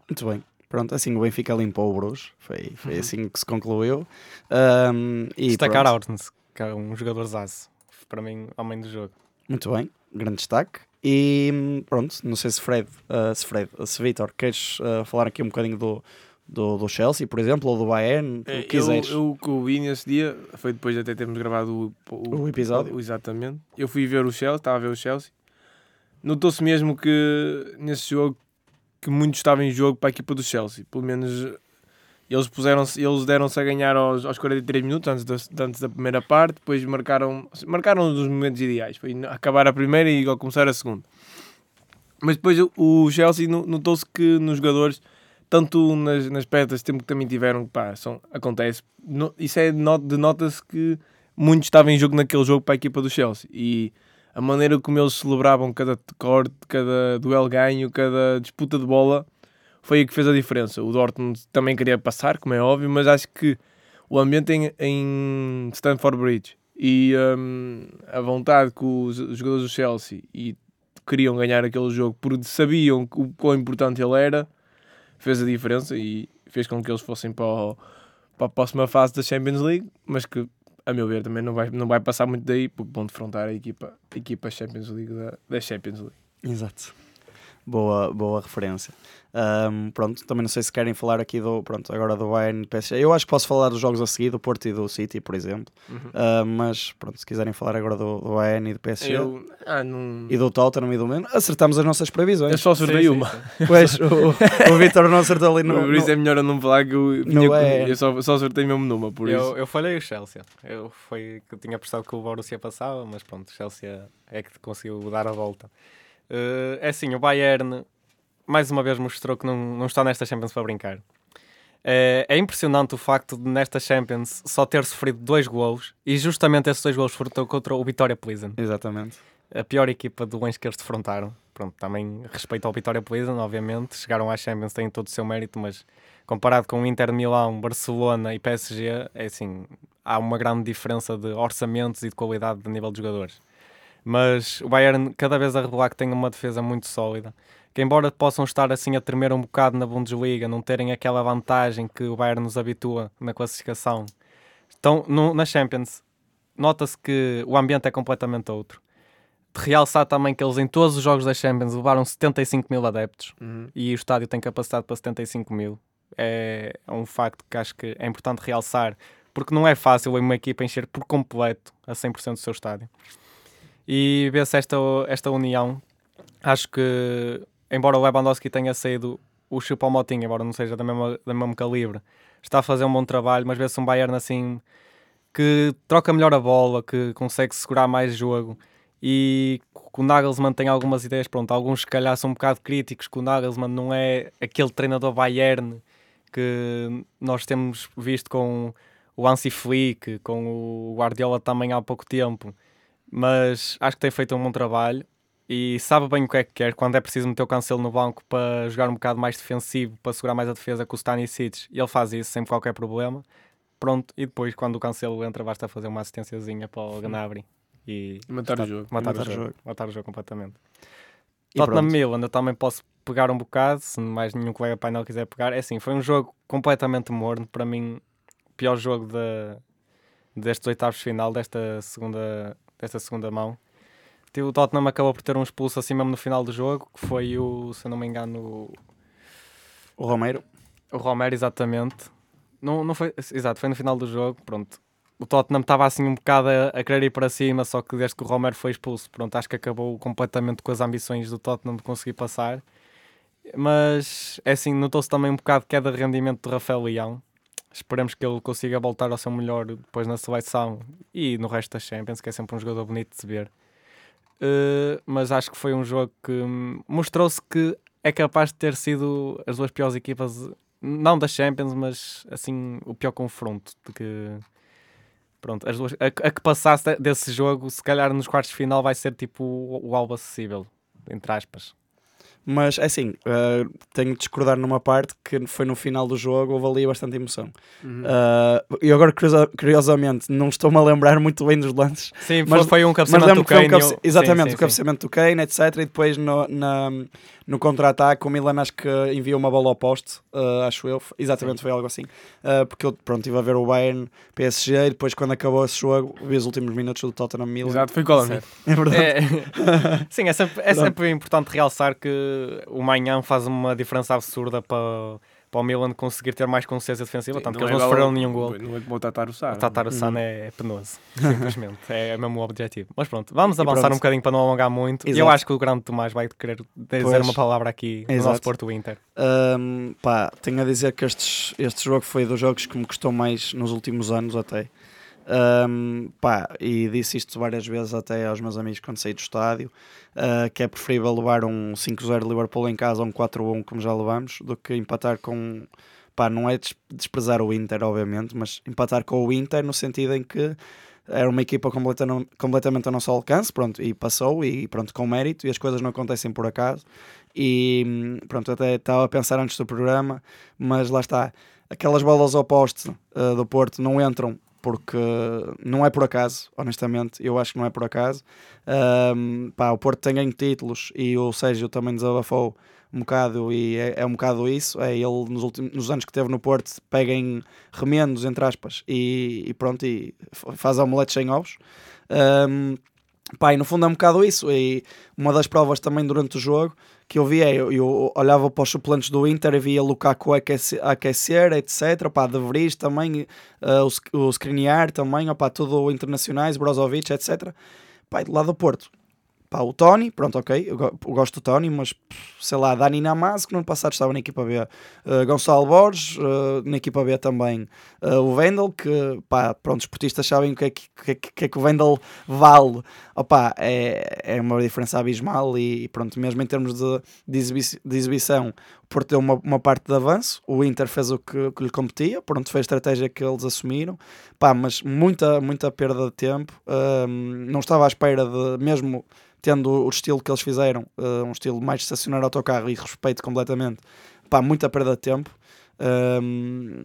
Muito bem. Pronto, assim o Benfica limpou o Bruges. Foi, foi assim que se concluiu. Ahm, e Destacar pronto. Ortens, que é um jogador zaço, para mim, homem do jogo. Muito bem, grande destaque. E hum, pronto, não sei se Fred, ah, se Fred, se Vitor, queres ah, falar aqui um bocadinho do, do, do Chelsea, por exemplo, ou do Bayern, o É, que quiseres. Eu, eu o que eu vi nesse dia foi depois de até termos gravado o, O episódio. Exatamente. Eu fui ver o Chelsea, estava a ver o Chelsea. Notou-se mesmo que nesse jogo que muito estava em jogo para a equipa do Chelsea. Pelo menos eles puseram-se, eles deram-se a ganhar aos, aos 43 minutos antes da, antes da primeira parte, depois marcaram, marcaram os momentos ideais. Foi acabar a primeira e igual começar a segunda. Mas depois o- Chelsea no- notou-se que nos jogadores, tanto nas, nas perdas de tempo que também tiveram, pá, são, acontece. No- isso é not- denota-se que muito estava em jogo naquele jogo para a equipa do Chelsea. E a maneira como eles celebravam cada corte, cada duelo ganho, cada disputa de bola, foi o que fez a diferença. O Dortmund também queria passar, como é óbvio, mas acho que o ambiente em, em Stamford Bridge e hum, a vontade que os, os jogadores do Chelsea e queriam ganhar aquele jogo porque sabiam o quão importante ele era, fez a diferença e fez com que eles fossem para, o- para a próxima fase da Champions League, mas que, a meu ver, também não vai, não vai passar muito daí porque vão defrontar a equipa, a equipa Champions League da, da Champions League. Exato. boa, boa referência. Um, pronto, também não sei se querem falar aqui do, pronto, agora do Bayern e do PSG. Eu acho que posso falar dos jogos a seguir, do Porto e do City, por exemplo. Uhum. Uh, mas pronto, se quiserem falar agora do, do Bayern e do PSG Eu, ah, não... e do Tottenham e do Milan, acertamos as nossas eu previsões. só acertei Sim, uma. sim. Pois, o, o Vitor não acertou ali (laughs) no, por isso é melhor eu não falar que eu, no com- Bayern. eu só, só acertei mesmo numa, por isso. Eu, eu falhei o Chelsea. Eu foi que eu tinha apostado que o Borussia passava, mas pronto, o Chelsea é que conseguiu dar a volta. Eh, é assim, o Bayern mais uma vez mostrou que não, não está nesta Champions para brincar. É, é impressionante o facto de nesta Champions só ter sofrido dois golos e justamente esses dois golos foram contra o Vitória Pleasant, Exatamente. a pior equipa do Lens que eles defrontaram. Pronto, também respeito ao Vitória Pleasant, obviamente, chegaram à Champions, têm todo o seu mérito, mas comparado com o Inter de Milão, Barcelona e PSG, é assim, há uma grande diferença de orçamentos e de qualidade de nível de jogadores. Mas o Bayern cada vez a revelar que tem uma defesa muito sólida, que embora possam estar assim a tremer um bocado na Bundesliga, não terem aquela vantagem que o Bayern nos habitua na classificação, estão no, na Champions, nota-se que o ambiente é completamente outro. De realçar também que eles em todos os jogos da Champions levaram 75 mil adeptos Uhum. e o estádio tem capacidade para 75 mil. É, é um facto que acho que é importante realçar, porque não é fácil uma equipa encher por completo a 100% do seu estádio. E vê-se esta, esta união. Acho que, embora o Lewandowski tenha saído, o Choupo-Moting, embora não seja da mesma, da mesmo calibre, está a fazer um bom trabalho, mas vê-se um Bayern assim que troca melhor a bola, que consegue segurar mais jogo. E que o Nagelsmann tem algumas ideias, pronto, alguns se calhar são um bocado críticos, que o Nagelsmann não é aquele treinador Bayern que nós temos visto com o Hansi Flick, com o Guardiola também há pouco tempo, mas acho que tem feito um bom trabalho e sabe bem o que é que quer, quando é preciso meter o Cancelo no banco para jogar um bocado mais defensivo, para segurar mais a defesa com o Stanisic, e ele faz isso sem qualquer problema. Pronto, e depois quando o Cancelo entra basta fazer uma assistênciazinha para o Gnabry e Matar está- o jogo. matar, Matar o o jogo, matar o jogo completamente. E Tottenham pronto. Milan, eu também posso pegar um bocado, se mais nenhum colega painel quiser pegar. É assim, foi um jogo completamente morno, para mim, o pior jogo da, destes oitavos de final, desta segunda, desta segunda mão. O Tottenham acabou por ter um expulso assim mesmo no final do jogo, que foi o, se eu não me engano, O Romero. o Romero, exatamente. Não, não foi, exato, foi no final do jogo, pronto. O Tottenham estava assim um bocado a, a querer ir para cima, só que desde que o Romero foi expulso, pronto, acho que acabou completamente com as ambições do Tottenham de conseguir passar. Mas, é assim, notou-se também um bocado de queda de rendimento do Rafael Leão. Esperemos que ele consiga voltar ao seu melhor depois na seleção e no resto da Champions, que é sempre um jogador bonito de se ver. Uh, mas acho que foi um jogo que hum, mostrou-se que é capaz de ter sido as duas piores equipas não da Champions, mas assim, o pior confronto de que pronto, as duas, a, a que passasse de- desse jogo, se calhar nos quartos de final vai ser tipo o, o algo acessível, entre aspas. Mas é assim, eh, tenho de discordar numa parte que foi no final do jogo, houve ali bastante emoção. Uhum. Uh, e agora, curiosa- curiosamente, não estou-me a lembrar muito bem dos lances, Sim, Mas- foi, um cabeceamento do foi um Kane. cabece... eu- Exatamente, sim, sim, o cabeceamento do Kane, etc. E depois no, na- no contra-ataque, o Milan acho que enviou uma bola ao poste, uh, acho eu. Exatamente, foi algo assim. Uh, porque eu pronto, estive a ver o Bayern PSG e depois, quando acabou esse jogo, vi os últimos minutos do Tottenham Milan. Exato, foi mim. Certo. É verdade. É, (laughs) sim, é sempre, é sempre importante realçar que o Manhã faz uma diferença absurda para, para o Milan conseguir ter mais consciência defensiva, tanto que Não eles é não igual- sofreram nenhum gol. Não é como o Tatar o Tatar San é, é penoso, simplesmente. é mesmo o objetivo. Mas pronto, vamos E avançar pronto. um bocadinho para não alongar muito. E eu Exato. acho que o grande Tomás vai querer dizer Pois. uma palavra aqui no Exato. nosso Porto Inter. Um, pá, tenho a dizer que estes, este jogo foi dos jogos que me custou mais nos últimos anos até. Um, pá, e disse isto várias vezes até aos meus amigos quando saí do estádio, uh, que é preferível levar um 5-0 Liverpool em casa ou um 4-1 como já levamos, do que empatar com pá, não é des- desprezar o Inter obviamente, mas empatar com o Inter no sentido em que era uma equipa completa, completamente ao nosso alcance, pronto, e passou e pronto, com mérito, e as coisas não acontecem por acaso. E pronto, até estava a pensar antes do programa, mas lá está, aquelas bolas ao poste uh, do Porto não entram porque não é por acaso, honestamente, eu acho que não é por acaso. Um, pá, o Porto tem ganho títulos e o Sérgio também desabafou um bocado e é, é um bocado isso. É ele nos, últimos, nos anos que teve no Porto pega em remendos, entre aspas, e, e pronto, e faz omeletes sem ovos. Um, Pá, e no fundo é um bocado isso. E uma das provas também durante o jogo que eu via, eu, eu olhava para os suplentes do Inter e via Lukaku aquecer, aquecer etc. Pá, De Vries também, uh, o, o Skriniar também, opá, tudo internacionais, Brozovic, etc. Pá, do lado do Porto, Pá, o Tony, pronto, ok, eu, eu gosto do Tony, mas sei lá, Dani Namaz, que no ano passado estava na equipa B, uh, Gonçalo Borges, uh, na equipa B também, uh, o Vendel, que pá, pronto, os portistas sabem o que é que, que, que, é que o Vendel vale, opá, é, é uma diferença abismal e, pronto, mesmo em termos de, de, exibi de exibição, Porto deu uma, uma parte de avanço, o Inter fez o que, que lhe competia, pronto, foi a estratégia que eles assumiram, pá, mas muita, muita perda de tempo, não estava à espera de, mesmo tendo o estilo que eles fizeram, uh, um estilo mais de estacionar autocarro e respeito completamente, pá, muita perda de tempo. Um,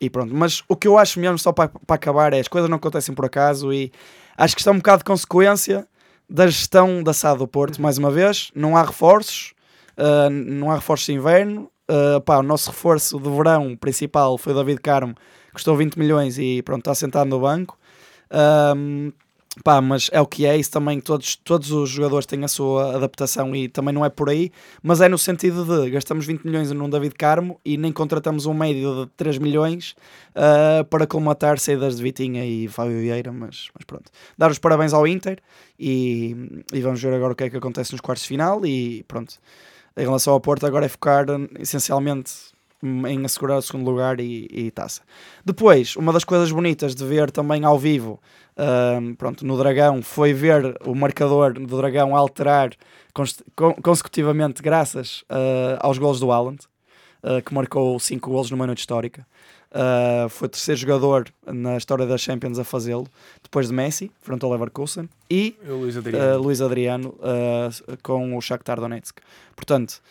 e pronto, mas o que eu acho mesmo, só para, para acabar, é as coisas não acontecem por acaso e acho que está um bocado de consequência da gestão da SAD do Porto, mais uma vez, não há reforços, uh, não há reforços de inverno, uh, pá, o nosso reforço de verão principal foi o David Carmo, custou 20 milhões e pronto, está sentado no banco. Um, Pá, mas é o que é, isso também todos, todos os jogadores têm a sua adaptação e também não é por aí, mas é no sentido de gastamos 20 milhões num David Carmo e nem contratamos um médio de 3 milhões uh, para colmatar saídas de Vitinha e Fábio Vieira, mas, mas pronto. Dar os parabéns ao Inter e, e vamos ver agora o que é que acontece nos quartos de final e pronto. Em relação ao Porto, agora é focar essencialmente em assegurar o segundo lugar e, e taça. Depois, uma das coisas bonitas de ver também ao vivo um, pronto, no Dragão foi ver o marcador do Dragão alterar consecutivamente graças uh, aos gols do Haaland, uh, que marcou 5 gols numa noite histórica. Uh, foi o terceiro jogador na história da Champions a fazê-lo, depois de Messi, frente ao Leverkusen, e Luís Adriano, uh, Luís Adriano uh, com o Shakhtar Donetsk. Portanto,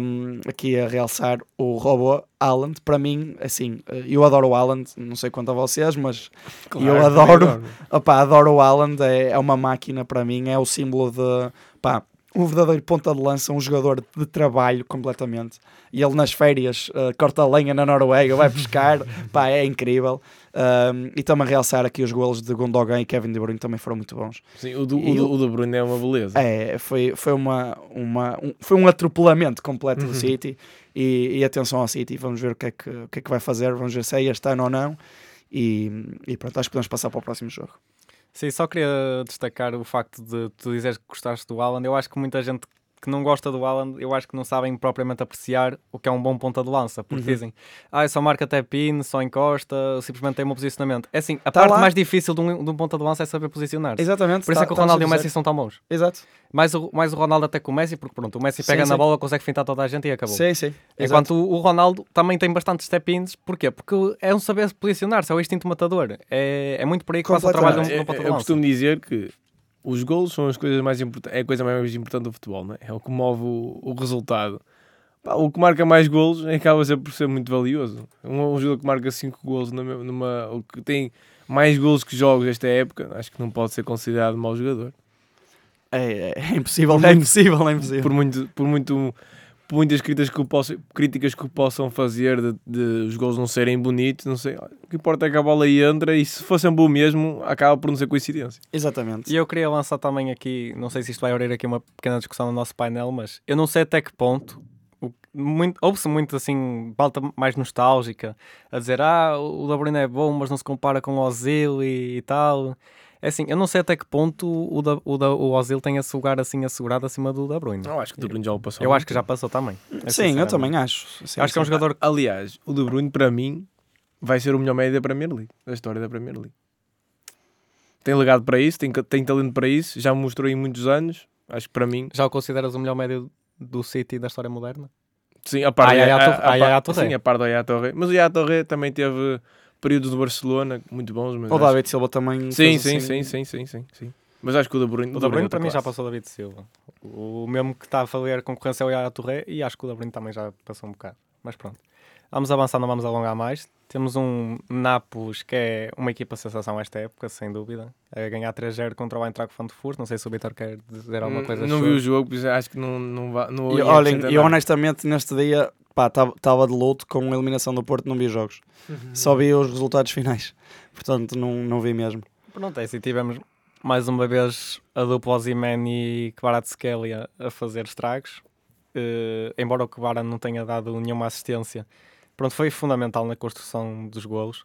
um, aqui a realçar o robô Haaland, para mim, assim, eu adoro o Haaland, não sei quanto a vocês, mas claro, eu adoro, (laughs) opa, adoro o Haaland, é, é uma máquina para mim, é o símbolo de, pá, um verdadeiro ponta de lança, um jogador de trabalho completamente. E ele nas férias uh, corta lenha na Noruega, vai pescar, (laughs) pá, é incrível. Um, e também realçar aqui os golos de Gundogan e Kevin De Bruyne também foram muito bons. Sim, o, do, o, o De Bruyne é uma beleza. É, foi, foi, uma, uma, um, foi um atropelamento completo do uhum. City. E, e, atenção ao City, vamos ver o que, é que, o que é que vai fazer, vamos ver se é este ano ou não. E, e pronto, acho que podemos passar para o próximo jogo. Sim, só queria destacar o facto de tu dizeres que gostaste do Alan. Eu acho que muita gente que não gosta do Alan, eu acho que não sabem propriamente apreciar o que é um bom ponta de lança, porque uhum. dizem, ah, só marca até pin, só encosta, simplesmente tem um posicionamento. É assim, a tá parte lá. mais difícil de um, de um ponta de lança é saber posicionar-se. Exatamente. Por isso tá, é que o tá Ronaldo e o Messi são tão bons. Exato. Mais o, mais o Ronaldo até com o Messi, porque pronto, o Messi pega sim, na sim. bola, consegue fintar toda a gente e acabou. Sim, sim. Enquanto o, o, Ronaldo também tem bastantes step-ins, porquê? Porque é um saber posicionar-se, é o instinto matador. É, é muito por aí que passa o trabalho no, no ponta de lança. Eu costumo dizer que os golos são as coisas mais importantes, é a coisa mais importante do futebol, não é? é o que move o, o resultado. Pá, o que marca mais golos acaba sempre por ser muito valioso. Um, um jogador que marca 5 golos numa, numa, o que tem mais golos que jogos esta época, acho que não pode ser considerado mau jogador. É, é, é impossível, é impossível, é impossível. Por muito, por muito muitas críticas que, posso, críticas que possam fazer de, de, os gols não serem bonitos, não sei. O que importa é que a bola aí entra e se fosse um bom mesmo, acaba por não ser coincidência. Exatamente. E eu queria lançar também aqui, não sei se isto vai abrir aqui uma pequena discussão no nosso painel, mas eu não sei até que ponto. Ouve-se muito assim, falta mais nostálgica, a dizer ah, o Bruyne é bom, mas não se compara com o Ozil e, e tal. É assim, eu não sei até que ponto o, da, o, da, o Ozil tem esse lugar assim assegurado acima do Da Bruyne. Eu acho que o De Bruyne já o passou. Eu acho que já passou também. É sim, eu também acho. Sim, acho sim. que é um jogador. Aliás, o De Bruyne para mim vai ser o melhor médio da Premier League, da história da Premier League. Tem legado para isso, tem, tem talento para isso, já mostrou em muitos anos. Acho que para mim. Já o consideras o melhor médio do City da história moderna? Sim, a par, a, a, sim, a par do Yaya Torre. Mas o Yaya Torre também teve períodos do Barcelona muito bons. Mas o David Silva também. Sim, sim, assim... sim, sim, sim, sim, sim. Mas acho que o De Bruyne... O De Bruyne para mim já passou o David Silva. O mesmo que está a fazer concorrência é o Yaya Touré e acho que o De Bruyne também já passou um bocado. Mas pronto. Vamos avançar, não vamos alongar mais. Temos um Napos que é uma equipa sensação esta época, sem dúvida. A ganhar 3-0 contra o Eintracht Frankfurt. Não sei se o Vitor quer dizer alguma hum, coisa. Não vi o jogo, acho que não, não, vai, não e, Olhem, e honestamente neste dia estava de luto com a eliminação do Porto, não vi jogos. Uhum. Só vi os resultados finais. (laughs) Portanto, não, não vi mesmo. Pronto, é assim, tivemos mais uma vez a dupla Ozyman e Kvaratskhelia a fazer estragos. Uh, embora o Kvara não tenha dado nenhuma assistência, pronto, foi fundamental na construção dos golos.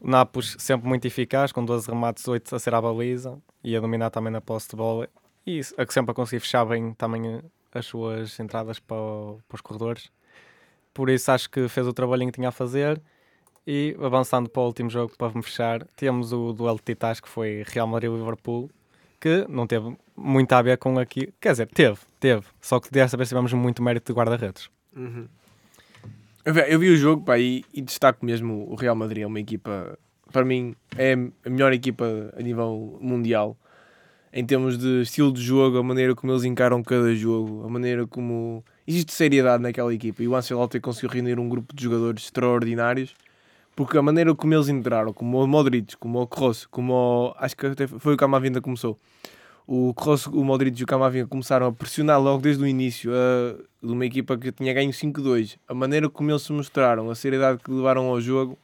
O Napos sempre muito eficaz, com 12 remates, 8 a ser à baliza e a dominar também na posse de bola. E a que sempre a conseguir fechar bem também as suas entradas para, para os corredores. Por isso acho que fez o trabalhinho que tinha a fazer. E avançando para o último jogo, para me fechar, temos o duelo de titãs que foi Real Madrid-Liverpool, que não teve muito a ver com aqui. Quer dizer, teve, teve. Só que desta vez tivemos muito mérito de guarda-redes. Uhum. Eu, vi, o jogo pá, e, e destaco mesmo o Real Madrid. É uma equipa, para mim, é a melhor equipa a nível mundial. Em termos de estilo de jogo, a maneira como eles encaram cada jogo, a maneira como. Existe seriedade naquela equipa. E o Ancelotti conseguiu reunir um grupo de jogadores extraordinários porque a maneira como eles entraram, como o Modric, como o Kroos, como o, acho que até foi o Camavinga começou. O Kroos, o Modric e o Camavinga começaram a pressionar logo desde o início a, de uma equipa que tinha ganho 5-2. A maneira como eles se mostraram, a seriedade que levaram ao jogo,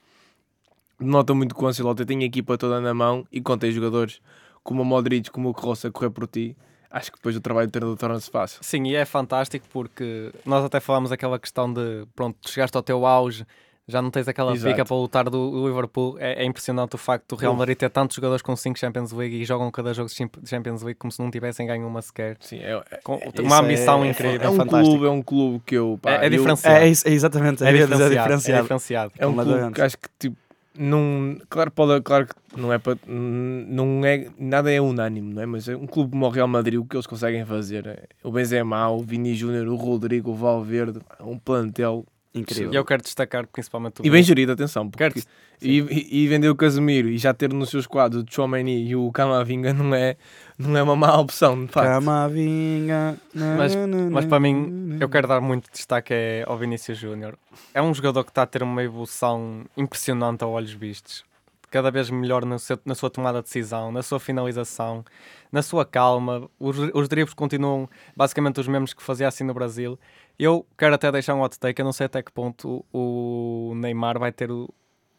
denota muito que o Ancelotti tem a equipa toda na mão e contém jogadores como o Modric, como o Kroos a correr por ti. Acho que depois o trabalho de treinador torna-se fácil. Sim, e é fantástico porque nós até falámos aquela questão de, pronto, chegaste ao teu auge, já não tens aquela Exato. pica para lutar do Liverpool. É, é, impressionante o facto do Real Madrid ter tantos jogadores com 5 Champions League e jogam cada jogo de Champions League como se não tivessem ganho uma sequer. Sim, é, é, com uma ambição é, incrível. É um clube, é um clube que eu. Pá, é, é diferenciado. É, é, exatamente, é, diferenciado, é diferenciado. É um clube que acho que tipo. Não, claro, pode, claro que não é, para, não é nada é unânime, não é? Mas é um clube como o Real Madrid, o que eles conseguem fazer é o Benzema, o Vini Júnior, o Rodrigo, o Valverde, um plantel Incrível. E eu quero destacar principalmente o. E bem gerido, atenção. Porque, e, e, vender o Casemiro e já ter nos seus quadros o Chomeni e o Camavinga não é, não é uma má opção, de facto. Camavinga. Mas, mas para mim, eu quero dar muito destaque ao Vinícius Júnior. É um jogador que está a ter uma evolução impressionante a olhos vistos. Cada vez melhor na, seu, na sua tomada de decisão, na sua finalização, na sua calma. Os, os dribles continuam basicamente os mesmos que fazia assim no Brasil. Eu quero até deixar um hot take, eu não sei até que ponto o Neymar vai ter o,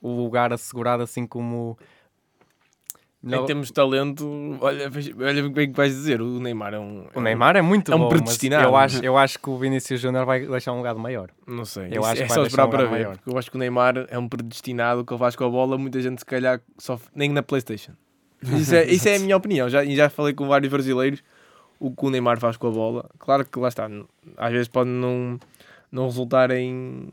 o lugar assegurado assim como... Em termos de talento, olha, olha bem o que vais dizer, o Neymar é um... O Neymar é muito é um bom, predestinado. eu acho, eu acho que o Vinícius Júnior vai deixar um legado maior. Não sei, eu acho é que só esperar um para ver, maior. porque eu acho que o Neymar é um predestinado, que ele faz com a bola, muita gente se calhar só nem na Playstation. (laughs) Isso é, isso é a minha opinião, já, já falei com vários brasileiros o que o Neymar faz com a bola. Claro que lá está, às vezes pode não, não resultar em,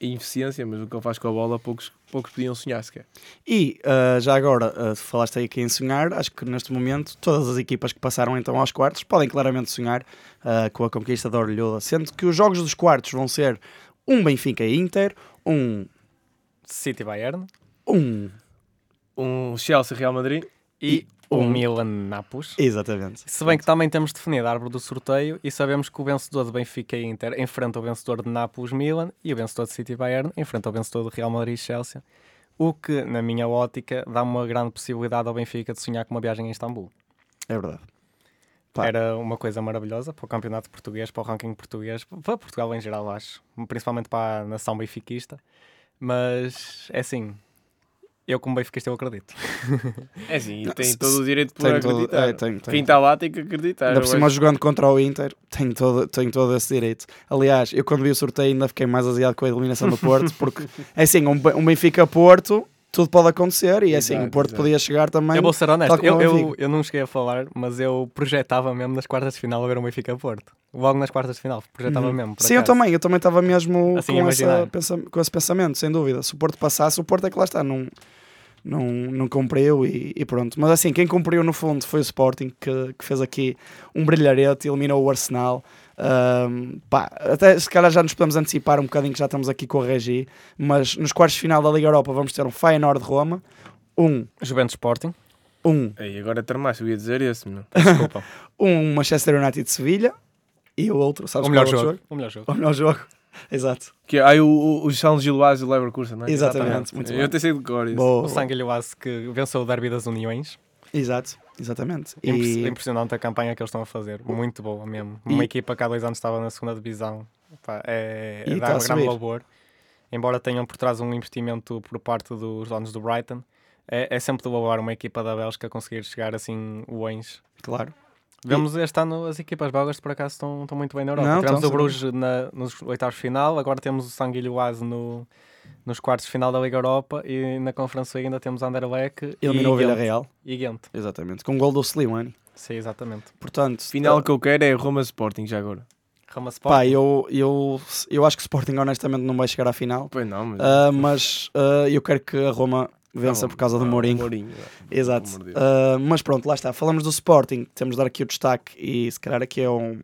em eficiência, mas o que ele faz com a bola poucos, poucos podiam sonhar sequer. E uh, já agora, uh, falaste aí aqui em sonhar, acho que neste momento todas as equipas que passaram então aos quartos podem claramente sonhar uh, com a conquista da Orlhoda, sendo que os jogos dos quartos vão ser um Benfica e Inter, um City Bayern, um, um Chelsea Real Madrid e o Milan Napos. Exatamente. Se bem que também temos definido a árvore do sorteio e sabemos que o vencedor de Benfica e Inter enfrenta o vencedor de Napos Milan e o vencedor de City Bayern enfrenta o vencedor de Real Madrid e Chelsea. O que, na minha ótica, dá uma grande possibilidade ao Benfica de sonhar com uma viagem em Istambul. É verdade. Pá. Era uma coisa maravilhosa para o campeonato português, para o ranking português, para Portugal em geral, acho. Principalmente para a nação benfiquista. Mas, é assim, eu, como benfiquista, eu acredito. É sim, e tem todo o direito de acreditar. é, tem, tem. Quem está lá tem que acreditar. Ainda por cima, acho... jogando contra o Inter, tem todo, tem todo esse direito. Aliás, eu quando vi o sorteio ainda fiquei mais aziado com a eliminação do Porto, porque (laughs) é assim, um, um Benfica-Porto tudo pode acontecer e é assim, o Porto exato. podia chegar também. Eu vou ser honesto, eu, eu, eu, não cheguei a falar, mas eu projetava mesmo nas quartas de final a ver o Benfica Porto. Logo nas quartas de final, projetava uhum. mesmo. Sim, acaso. eu também, eu também estava mesmo assim, com, essa, com esse pensamento, sem dúvida. Se o Porto passasse, o Porto é que lá está, não não, não cumpriu e, e, pronto. Mas assim, quem cumpriu no fundo foi o Sporting, que, que fez aqui um brilharete, eliminou o Arsenal. Um, pá, até se calhar já nos podemos antecipar um bocadinho que já estamos aqui com a Regi, mas nos quartos de final da Liga Europa vamos ter um Feyenoord de Roma, um Juventus Sporting, um e agora termaste, eu ia dizer esse, meu. (laughs) desculpa, um Manchester United de Sevilha e o outro, sabes o melhor é jogo. jogo? O melhor jogo. O melhor jogo. Exato. Que é aí o, o, o São Gilloise e o Leverkusen, não é? Exatamente. Muito eu tenho sido de cor isso. O São Gilloise que venceu o derby das Uniões. Exato, exatamente. E... Impressionante a campanha que eles estão a fazer. Muito boa mesmo. Uma equipa que há dois anos estava na segunda divisão. Pá, é, é dar um grande labor. Embora tenham por trás um investimento por parte dos donos do Brighton, É, é sempre de louvar uma equipa da Bélgica conseguir chegar assim longe. Claro. Vemos este ano as equipas belgas por acaso estão, estão muito bem na Europa. Não, Tivemos o Bruges na, nos oitavos de final, agora temos o Sanguilhoise no, nos quartos de final da Liga Europa e na Conferência ainda temos Anderlecht Eliminou o e Ghent. Villarreal. E Ghent. Exatamente. Com o gol do Slimani. Sim, exatamente. Portanto, Final eh, que eu quero é Roma Sporting já agora. Roma Sport. pá, eu, eu, eu acho que o Sporting honestamente não vai chegar à final. Pois não, mas. Ah, mas ah, eu quero que a Roma vença por causa do Mourinho. Mourinho. Exato. De Deus. Ah, mas pronto, lá está. Falamos do Sporting, temos de dar aqui o destaque e se calhar aqui é um,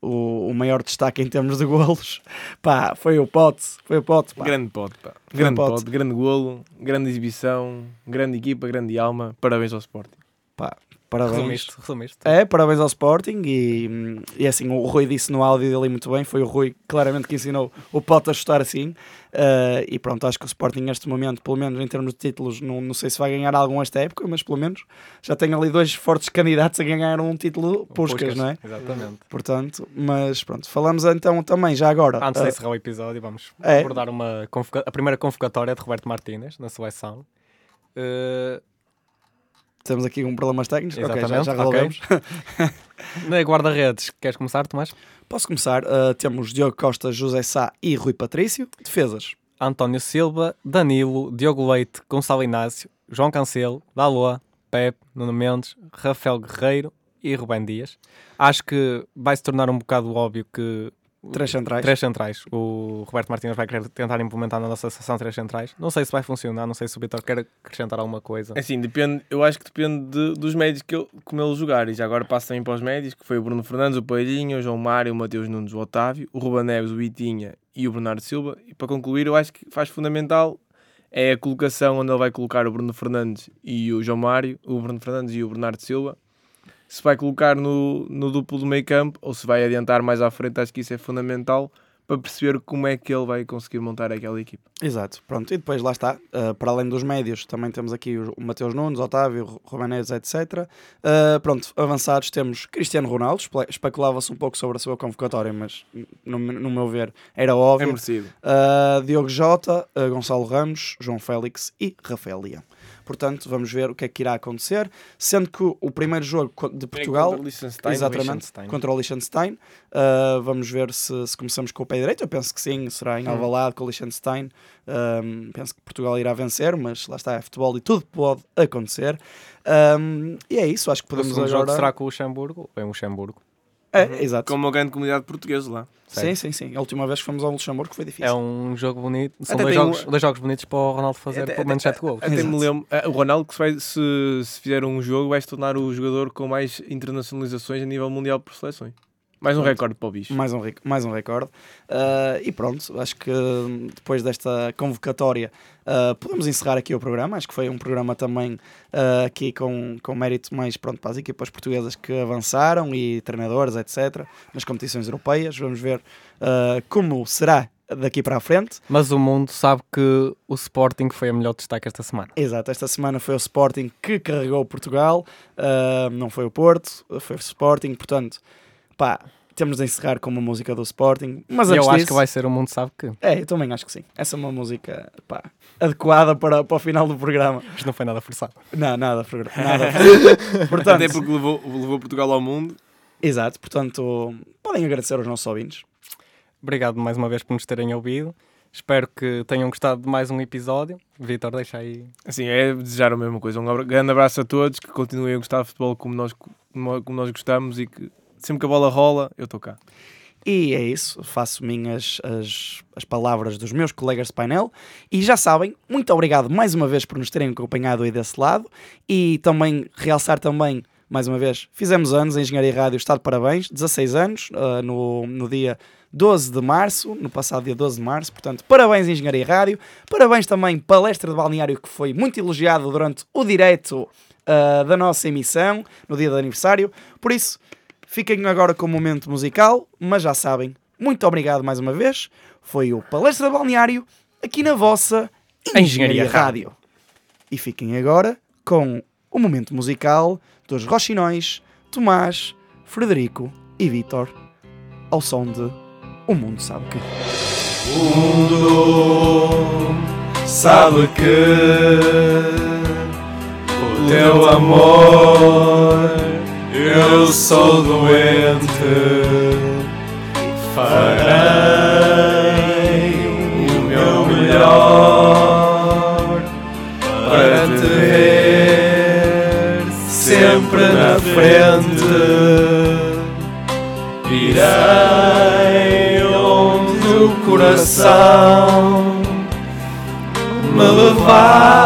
o, o maior destaque em termos de golos. (laughs) Pá, foi o Pote, foi o Pote. Pá. Grande pote, pá. Grande pote. pote, grande golo, grande exibição, grande equipa, grande alma. Parabéns ao Sporting. Pá, parabéns. Resumiste, resumiste. É, parabéns ao Sporting e, e assim, o Rui disse no áudio dele muito bem, foi o Rui claramente que ensinou o Pote a chutar assim Ah, e pronto, acho que o Sporting neste momento, pelo menos em termos de títulos, não, não sei se vai ganhar algum esta época, mas pelo menos já tem ali dois fortes candidatos a ganhar um título Puskas, não é? Exatamente. Portanto, mas pronto, falamos então também já agora. Antes de ah, encerrar o episódio, vamos É. abordar uma a primeira convocatória de Roberto Martínez na seleção. Eh, temos aqui um problemas técnicos, ok, já, já resolvemos. (laughs) na guarda-redes, queres começar, Tomás? Posso começar? Ah, temos Diogo Costa, José Sá e Rui Patrício. Defesas. António Silva, Danilo, Diogo Leite, Gonçalo Inácio, João Cancelo, Dalua, Pepe, Nuno Mendes, Rafael Guerreiro e Rubén Dias. Acho que vai se tornar um bocado óbvio que Três centrais. três centrais. O Roberto Martínez vai querer tentar implementar na nossa seleção três centrais. Não sei se vai funcionar, não sei se o Vitor quer acrescentar alguma coisa. Assim, depende, eu acho que depende de- dos médios que ele, como ele jogar. E já agora passo também para os médios, que foi o Bruno Fernandes, o Palhinha, o João Mário, o Mateus Nunes, o Otávio, o Ruben Neves, o Vitinha e o Bernardo Silva. E para concluir, eu acho que faz fundamental é a colocação onde ele vai colocar o Bruno Fernandes e o João Mário, o Bruno Fernandes e o Bernardo Silva. Se vai colocar no, no duplo do meio campo ou se vai adiantar mais à frente, acho que isso é fundamental para perceber como é que ele vai conseguir montar aquela equipa. Exato, pronto. E depois lá está, uh, para além dos médios, também temos aqui o Mateus Nunes, Otávio, Romanes, etc. Uh, pronto, avançados temos Cristiano Ronaldo, espe- especulava-se um pouco sobre a sua convocatória, mas no, no meu ver era É óbvio. merecido. Uh, Diogo Jota, Gonçalo Ramos, João Félix e Rafael Leão. Portanto, vamos ver o que é que irá acontecer, sendo que o primeiro jogo de Portugal Contra o Liechtenstein, Exatamente, Liechtenstein. contra o Liechtenstein. Uh, vamos ver se, se começamos com o pé direito. Eu penso que sim, será em Hum. Alvalade com o Liechtenstein. Um, penso que Portugal irá vencer, mas lá está, é futebol e tudo pode acontecer. Um, e é isso, acho que O podemos agora... será com o Luxemburgo? É o Luxemburgo. É, exato. Com uma grande comunidade portuguesa lá. Sim, sim, sim. A última vez que fomos ao Luxemburgo foi difícil. É um jogo bonito. São Até dois tem jogos, um- dois jogos bonitos para o Ronaldo fazer Até- pelo menos até- 7 gols. Até me lembro, eh, o Ronaldo, que se, vai- se, se fizer um jogo, vai se tornar o jogador com mais internacionalizações a nível mundial por seleções. Mais um recorde para o bicho. Mais um, mais um recorde. Uh, e pronto, acho que depois desta convocatória uh, podemos encerrar aqui o programa. Acho que foi um programa também uh, aqui com, com mérito mais pronto, para as equipas portuguesas que avançaram e treinadores, etc., nas competições europeias. Vamos ver uh, como será daqui para a frente. Mas o mundo sabe que o Sporting foi a melhor destaque esta semana. Exato, esta semana foi o Sporting que carregou Portugal, uh, não foi o Porto, foi o Sporting, portanto, pá, temos de encerrar com uma música do Sporting. Mas antes eu acho disso- que vai ser o mundo sabe que. É, eu também acho que sim. Essa é uma música pá, adequada para, para o final do programa. Isto não foi nada forçado. Não, nada, (laughs) nada. portanto, Até porque levou, levou Portugal ao mundo. exato, portanto, podem agradecer aos nossos ouvintes. Obrigado mais uma vez por nos terem ouvido. Espero que tenham gostado de mais um episódio. Vitor, deixa aí. Assim, é desejar a mesma coisa. Um grande abraço a todos, que continuem a gostar de futebol como nós, como, como nós gostamos e que sempre que a bola rola, eu estou cá. E é isso, faço minhas as, as palavras dos meus colegas de painel. E já sabem, muito obrigado mais uma vez por nos terem acompanhado aí desse lado. E também realçar também, mais uma vez, fizemos anos, a Engenharia Rádio está de parabéns, 16 anos, ah, no, no dia 12 de março, no passado dia 12 de março. Portanto, parabéns Engenharia Rádio. Parabéns também Palestra de Balneário, que foi muito elogiado durante o direto ah, da nossa emissão, no dia do aniversário. Por isso, Fiquem agora com o momento musical, mas já sabem, muito obrigado mais uma vez. Foi o Palestra Balneário aqui na vossa Engenharia, Engenharia Rádio. E fiquem agora com o momento musical dos Rochinóis, Tomás, Frederico e Vítor, ao som de O Mundo Sabe Que. mundo sabe que teu amor eu sou doente. Farei o meu melhor para te ver sempre na frente. Irei onde o coração me levar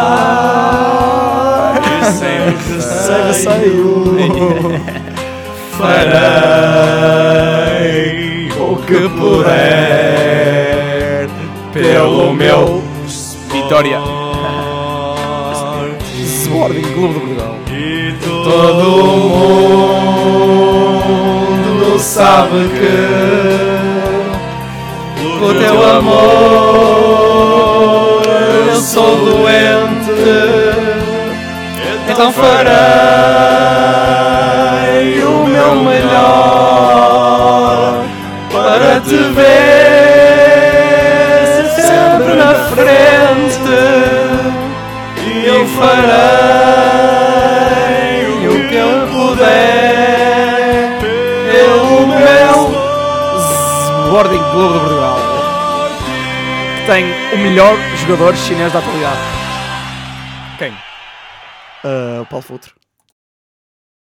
sem receio. (laughs) Farei o que puder pelo meu Vitória. (laughs) Sporting Clube de Portugal. Todo mundo sabe que o teu amor eu sou então farei o meu melhor para te ver sempre na frente e eu farei o que eu puder pelo meu Sporting Clube de Portugal. Que tem o melhor jogador chinês da atualidade. Uh, Paulo Futre.